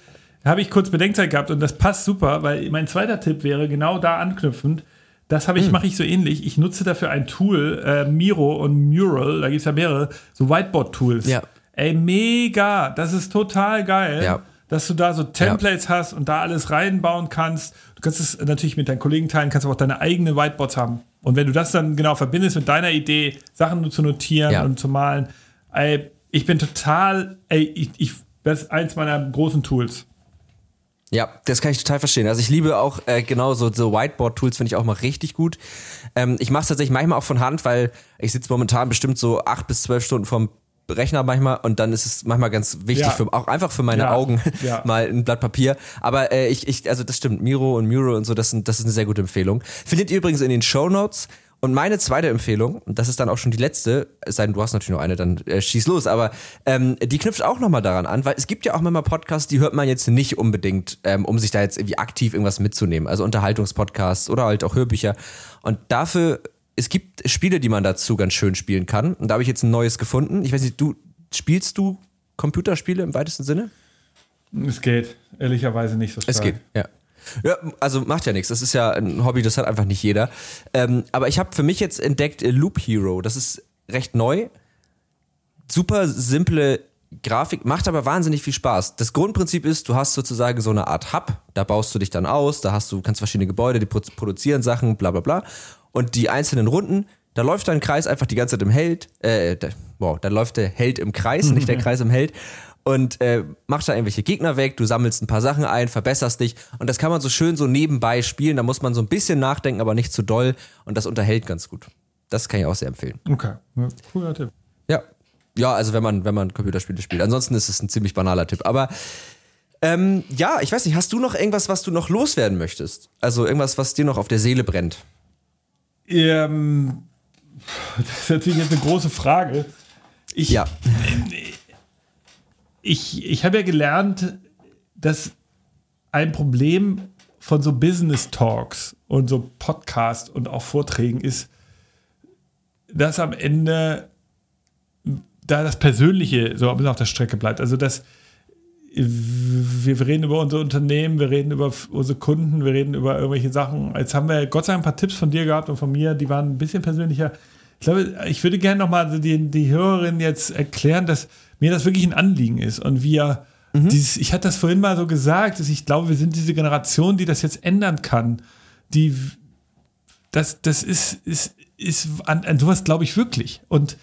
habe ich kurz Bedenkzeit gehabt und das passt super, weil mein zweiter Tipp wäre genau da anknüpfend. Das habe ich, hm. mache ich so ähnlich. Ich nutze dafür ein Tool, äh, Miro und Mural, da gibt es ja mehrere, so Whiteboard-Tools. Ja. Ey, mega, das ist total geil. Ja dass du da so Templates ja. hast und da alles reinbauen kannst. Du kannst es natürlich mit deinen Kollegen teilen, kannst aber auch deine eigenen Whiteboards haben. Und wenn du das dann genau verbindest mit deiner Idee, Sachen zu notieren ja. und zu malen, ey, ich bin total, ey, ich, ich, das ist eins meiner großen Tools. Ja, das kann ich total verstehen. Also ich liebe auch äh, genau so, so Whiteboard-Tools, finde ich auch mal richtig gut. Ähm, ich mache es tatsächlich manchmal auch von Hand, weil ich sitze momentan bestimmt so acht bis zwölf Stunden vom Rechner manchmal und dann ist es manchmal ganz wichtig, ja. für, auch einfach für meine ja. Augen, ja. mal ein Blatt Papier. Aber äh, ich, ich, also das stimmt, Miro und Muro und so, das, sind, das ist eine sehr gute Empfehlung. Findet ihr übrigens in den Show Notes. Und meine zweite Empfehlung, und das ist dann auch schon die letzte, es sei denn, du hast natürlich noch eine, dann äh, schieß los, aber ähm, die knüpft auch nochmal daran an, weil es gibt ja auch manchmal Podcasts, die hört man jetzt nicht unbedingt, ähm, um sich da jetzt irgendwie aktiv irgendwas mitzunehmen. Also Unterhaltungspodcasts oder halt auch Hörbücher. Und dafür, es gibt Spiele, die man dazu ganz schön spielen kann. Und da habe ich jetzt ein neues gefunden. Ich weiß nicht, du spielst du Computerspiele im weitesten Sinne? Es geht, ehrlicherweise nicht so stark. Es geht, ja. Ja, also macht ja nichts. Das ist ja ein Hobby, das hat einfach nicht jeder. Ähm, aber ich habe für mich jetzt entdeckt äh, Loop Hero. Das ist recht neu. Super simple Grafik, macht aber wahnsinnig viel Spaß. Das Grundprinzip ist, du hast sozusagen so eine Art Hub, da baust du dich dann aus, da hast du, kannst verschiedene Gebäude, die produzieren Sachen, bla bla bla. Und die einzelnen Runden, da läuft dein Kreis einfach die ganze Zeit im Held, äh, wow, da läuft der Held im Kreis, nicht der Kreis im Held und äh, machst da irgendwelche Gegner weg, du sammelst ein paar Sachen ein, verbesserst dich und das kann man so schön so nebenbei spielen, da muss man so ein bisschen nachdenken, aber nicht zu doll und das unterhält ganz gut. Das kann ich auch sehr empfehlen. Okay, ja, cooler Tipp. Ja. Ja, also wenn man, wenn man Computerspiele spielt. Ansonsten ist es ein ziemlich banaler Tipp. Aber ähm, ja, ich weiß nicht, hast du noch irgendwas, was du noch loswerden möchtest? Also irgendwas, was dir noch auf der Seele brennt? Ähm, das ist natürlich jetzt eine große Frage. Ich, ja. Ich, ich habe ja gelernt, dass ein Problem von so Business Talks und so Podcasts und auch Vorträgen ist, dass am Ende da das Persönliche so ein bisschen auf der Strecke bleibt. Also dass wir reden über unser Unternehmen, wir reden über unsere Kunden, wir reden über irgendwelche Sachen. Jetzt haben wir Gott sei Dank ein paar Tipps von dir gehabt und von mir, die waren ein bisschen persönlicher. Ich glaube, ich würde gerne nochmal die, die Hörerin jetzt erklären, dass mir das wirklich ein Anliegen ist und wir mhm. dieses, ich hatte das vorhin mal so gesagt, dass ich glaube, wir sind diese Generation, die das jetzt ändern kann. Die, das, das ist, ist, ist an, an sowas glaube ich wirklich. Und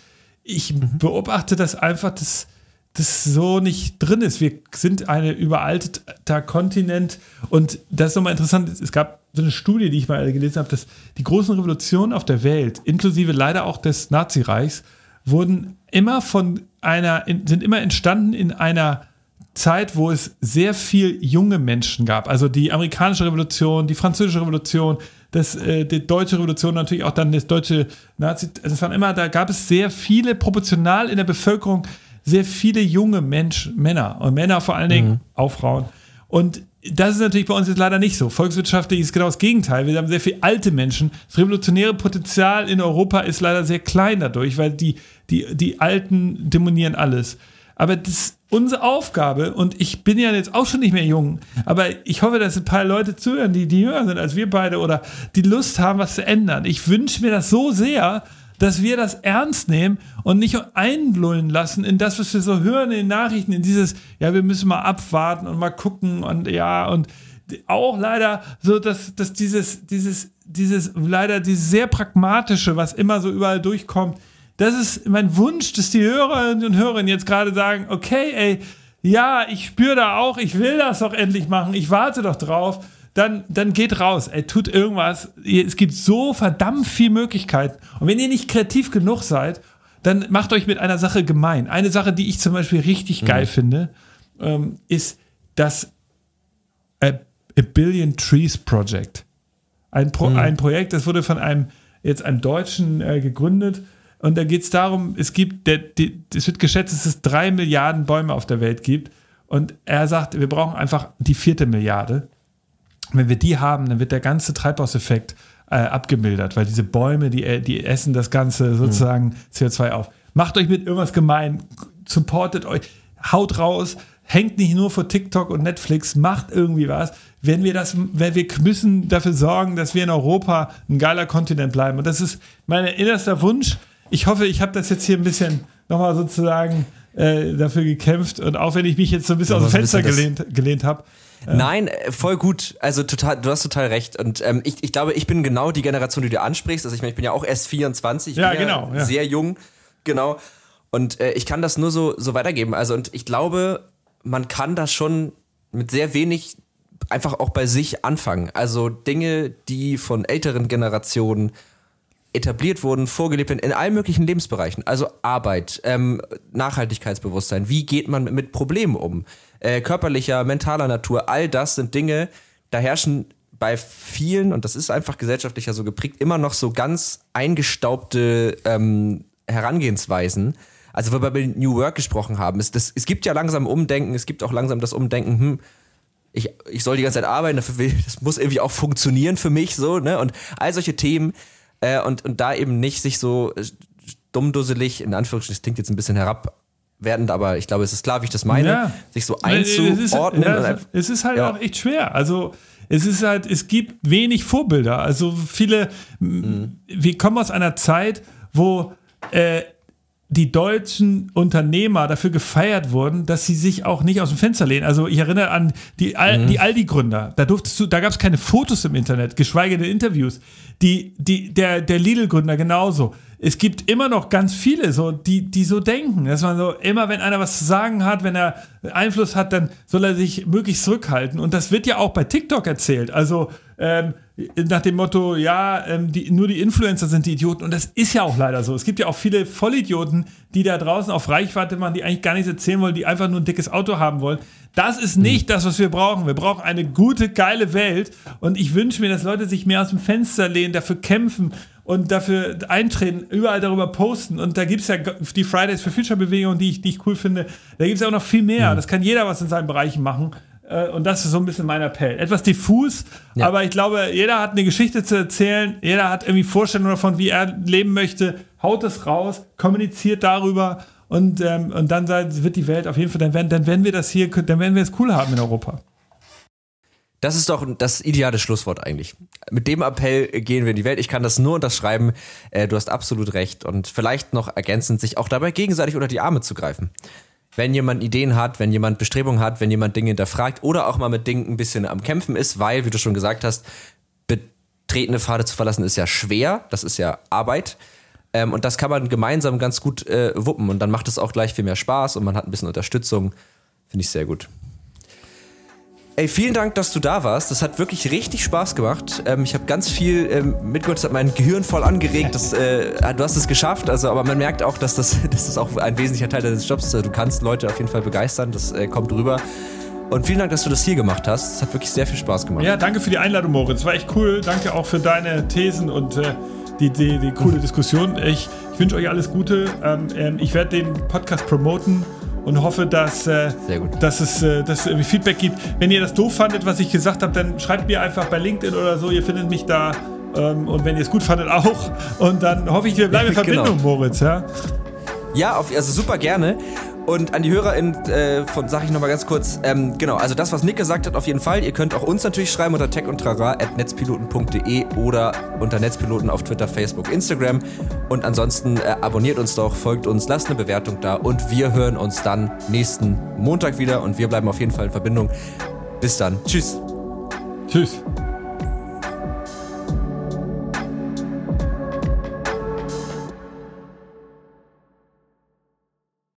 ich mhm. beobachte das einfach, dass das so nicht drin ist. Wir sind ein überalteter Kontinent und das ist nochmal interessant. Es gab so eine Studie, die ich mal gelesen habe, dass die großen Revolutionen auf der Welt, inklusive leider auch des Nazireichs, wurden immer von einer, sind immer entstanden in einer Zeit, wo es sehr viel junge Menschen gab. Also die amerikanische Revolution, die französische Revolution, das, äh, die deutsche Revolution, natürlich auch dann das deutsche Nazi. Also es waren immer, da gab es sehr viele, proportional in der Bevölkerung, sehr viele junge Menschen, Männer und Männer vor allen Dingen, mhm. auch Frauen. Und das ist natürlich bei uns jetzt leider nicht so. Volkswirtschaftlich ist genau das Gegenteil. Wir haben sehr viele alte Menschen. Das revolutionäre Potenzial in Europa ist leider sehr klein dadurch, weil die, die, die Alten demonieren alles. Aber das ist unsere Aufgabe, und ich bin ja jetzt auch schon nicht mehr jung, aber ich hoffe, dass ein paar Leute zuhören, die, die jünger sind als wir beide oder die Lust haben, was zu ändern. Ich wünsche mir das so sehr, dass wir das ernst nehmen und nicht einlullen lassen in das, was wir so hören in den Nachrichten, in dieses, ja, wir müssen mal abwarten und mal gucken und ja, und auch leider so, dass, dass dieses, dieses, dieses, leider dieses sehr pragmatische, was immer so überall durchkommt, das ist mein Wunsch, dass die Hörerinnen und Hörer jetzt gerade sagen, okay, ey, ja, ich spüre da auch, ich will das doch endlich machen, ich warte doch drauf dann, dann geht raus, ey, tut irgendwas. Es gibt so verdammt viele Möglichkeiten. Und wenn ihr nicht kreativ genug seid, dann macht euch mit einer Sache gemein. Eine Sache, die ich zum Beispiel richtig mhm. geil finde, ähm, ist das A, A, Billion Trees Project. Ein, Pro, mhm. ein Projekt, das wurde von einem jetzt einem Deutschen äh, gegründet. Und da geht es darum, es gibt, der, die, es wird geschätzt, dass es drei Milliarden Bäume auf der Welt gibt. Und er sagt, wir brauchen einfach die vierte Milliarde wenn wir die haben, dann wird der ganze Treibhauseffekt äh, abgemildert, weil diese Bäume, die, äh, die essen das Ganze sozusagen mhm. CO2 auf. Macht euch mit irgendwas gemein, supportet euch, haut raus, hängt nicht nur vor TikTok und Netflix, macht irgendwie was. Wenn wir das, wenn wir müssen dafür sorgen, dass wir in Europa ein geiler Kontinent bleiben. Und das ist mein innerster Wunsch. Ich hoffe, ich habe das jetzt hier ein bisschen nochmal sozusagen äh, dafür gekämpft. Und auch wenn ich mich jetzt so ein bisschen aus dem Fenster gelehnt, gelehnt habe. Nein, äh, voll gut. Also total, du hast total recht. Und ähm, ich, ich glaube, ich bin genau die Generation, die du ansprichst. Also ich meine, ich bin ja auch erst 24, ja, genau, ja. sehr jung, genau. Und äh, ich kann das nur so, so weitergeben. Also und ich glaube, man kann das schon mit sehr wenig einfach auch bei sich anfangen. Also Dinge, die von älteren Generationen etabliert wurden, vorgelebt werden, in allen möglichen Lebensbereichen. Also Arbeit, ähm, Nachhaltigkeitsbewusstsein, wie geht man mit, Problemen um? Äh, körperlicher, mentaler Natur, all das sind Dinge, da herrschen bei vielen, und das ist einfach gesellschaftlicher so geprägt, immer noch so ganz eingestaubte ähm, Herangehensweisen. Also, weil wir bei New Work gesprochen haben, es, das, es gibt ja langsam Umdenken, es gibt auch langsam das Umdenken, hm, ich, ich soll die ganze Zeit arbeiten, dafür will, das muss irgendwie auch funktionieren für mich, so, ne? Und all solche Themen, äh, und, und da eben nicht sich so äh, dummdusselig, in Anführungsstrichen, das klingt jetzt ein bisschen herabwertend, aber ich glaube, es ist klar, wie ich das meine, ja. sich so einzuordnen. Es ist, ja, es ist halt ja. auch echt schwer. Also es ist halt, es gibt wenig Vorbilder. Also viele, mhm. wir kommen aus einer Zeit, wo äh, die deutschen Unternehmer dafür gefeiert wurden, dass sie sich auch nicht aus dem Fenster lehnen. Also ich erinnere an die, Al mhm. die Aldi-Gründer. Da durftest du, da gab es keine Fotos im Internet, geschweige denn Interviews. Die, die, der, der Lidl-Gründer genauso. Es gibt immer noch ganz viele, so, die, die so denken, dass man so, immer wenn einer was zu sagen hat, wenn er Einfluss hat, dann soll er sich möglichst zurückhalten. Und das wird ja auch bei TikTok erzählt. Also, ähm, nach dem Motto, ja, ähm, die, nur die Influencer sind die Idioten. Und das ist ja auch leider so. Es gibt ja auch viele Vollidioten, die da draußen auf Reichweite machen, die eigentlich gar nichts erzählen wollen, die einfach nur ein dickes Auto haben wollen. Das ist nicht mhm. das, was wir brauchen. Wir brauchen eine gute, geile Welt. Und ich wünsche mir, dass Leute sich mehr aus dem Fenster lehnen, dafür kämpfen und dafür eintreten, überall darüber posten. Und da gibt es ja die Fridays for Future Bewegung, die ich, die ich cool finde. Da gibt es ja auch noch viel mehr. Mhm. Das kann jeder was in seinen Bereichen machen. Äh, und das ist so ein bisschen mein Appell. Etwas diffus, ja. aber ich glaube, jeder hat eine Geschichte zu erzählen, jeder hat irgendwie Vorstellungen davon, wie er leben möchte. Haut es raus, kommuniziert darüber und, ähm, und dann wird die Welt auf jeden Fall, dann werden, dann werden wir das hier, dann werden wir es cool haben in Europa. Das ist doch das ideale Schlusswort eigentlich. Mit dem Appell gehen wir in die Welt. Ich kann das nur unterschreiben. Äh, du hast absolut recht. Und vielleicht noch ergänzend, sich auch dabei gegenseitig unter die Arme zu greifen wenn jemand Ideen hat, wenn jemand Bestrebungen hat, wenn jemand Dinge hinterfragt oder auch mal mit Dingen ein bisschen am Kämpfen ist, weil, wie du schon gesagt hast, betretene Pfade zu verlassen ist ja schwer, das ist ja Arbeit. Ähm, und das kann man gemeinsam ganz gut äh, wuppen und dann macht es auch gleich viel mehr Spaß und man hat ein bisschen Unterstützung. Finde ich sehr gut. Ey, vielen Dank, dass du da warst. Das hat wirklich richtig Spaß gemacht. Ähm, ich habe ganz viel ähm, mitgehört, das hat mein Gehirn voll angeregt. Das, äh, du hast es geschafft, also, aber man merkt auch, dass das, dass das auch ein wesentlicher Teil deines Jobs ist. Also, du kannst Leute auf jeden Fall begeistern, das äh, kommt rüber. Und vielen Dank, dass du das hier gemacht hast. Es hat wirklich sehr viel Spaß gemacht. Ja, danke für die Einladung, Moritz. War echt cool. Danke auch für deine Thesen und äh, die, die, die coole Diskussion. Ich, ich wünsche euch alles Gute. Ähm, ähm ich werde den Podcast promoten und hoffe, dass, äh, dass, es, äh, dass irgendwie Feedback gibt. Wenn ihr das doof fandet, was ich gesagt habe, dann schreibt mir einfach bei LinkedIn oder so. Ihr findet mich da. Ähm, und wenn ihr es gut fandet, auch. Und dann hoffe ich, wir bleiben in Verbindung, genau. Moritz. Ja, ja auf, also super gerne. Und an die HörerInnen äh, von sage ich nochmal ganz kurz, ähm, genau, also das, was Nick gesagt hat, auf jeden Fall. Ihr könnt auch uns natürlich schreiben unter techundtrara.netzpiloten.de oder unter Netzpiloten auf Twitter, Facebook, Instagram. Und ansonsten äh, abonniert uns doch, folgt uns, lasst eine Bewertung da und wir hören uns dann nächsten Montag wieder und wir bleiben auf jeden Fall in Verbindung. Bis dann. Tschüss. Tschüss.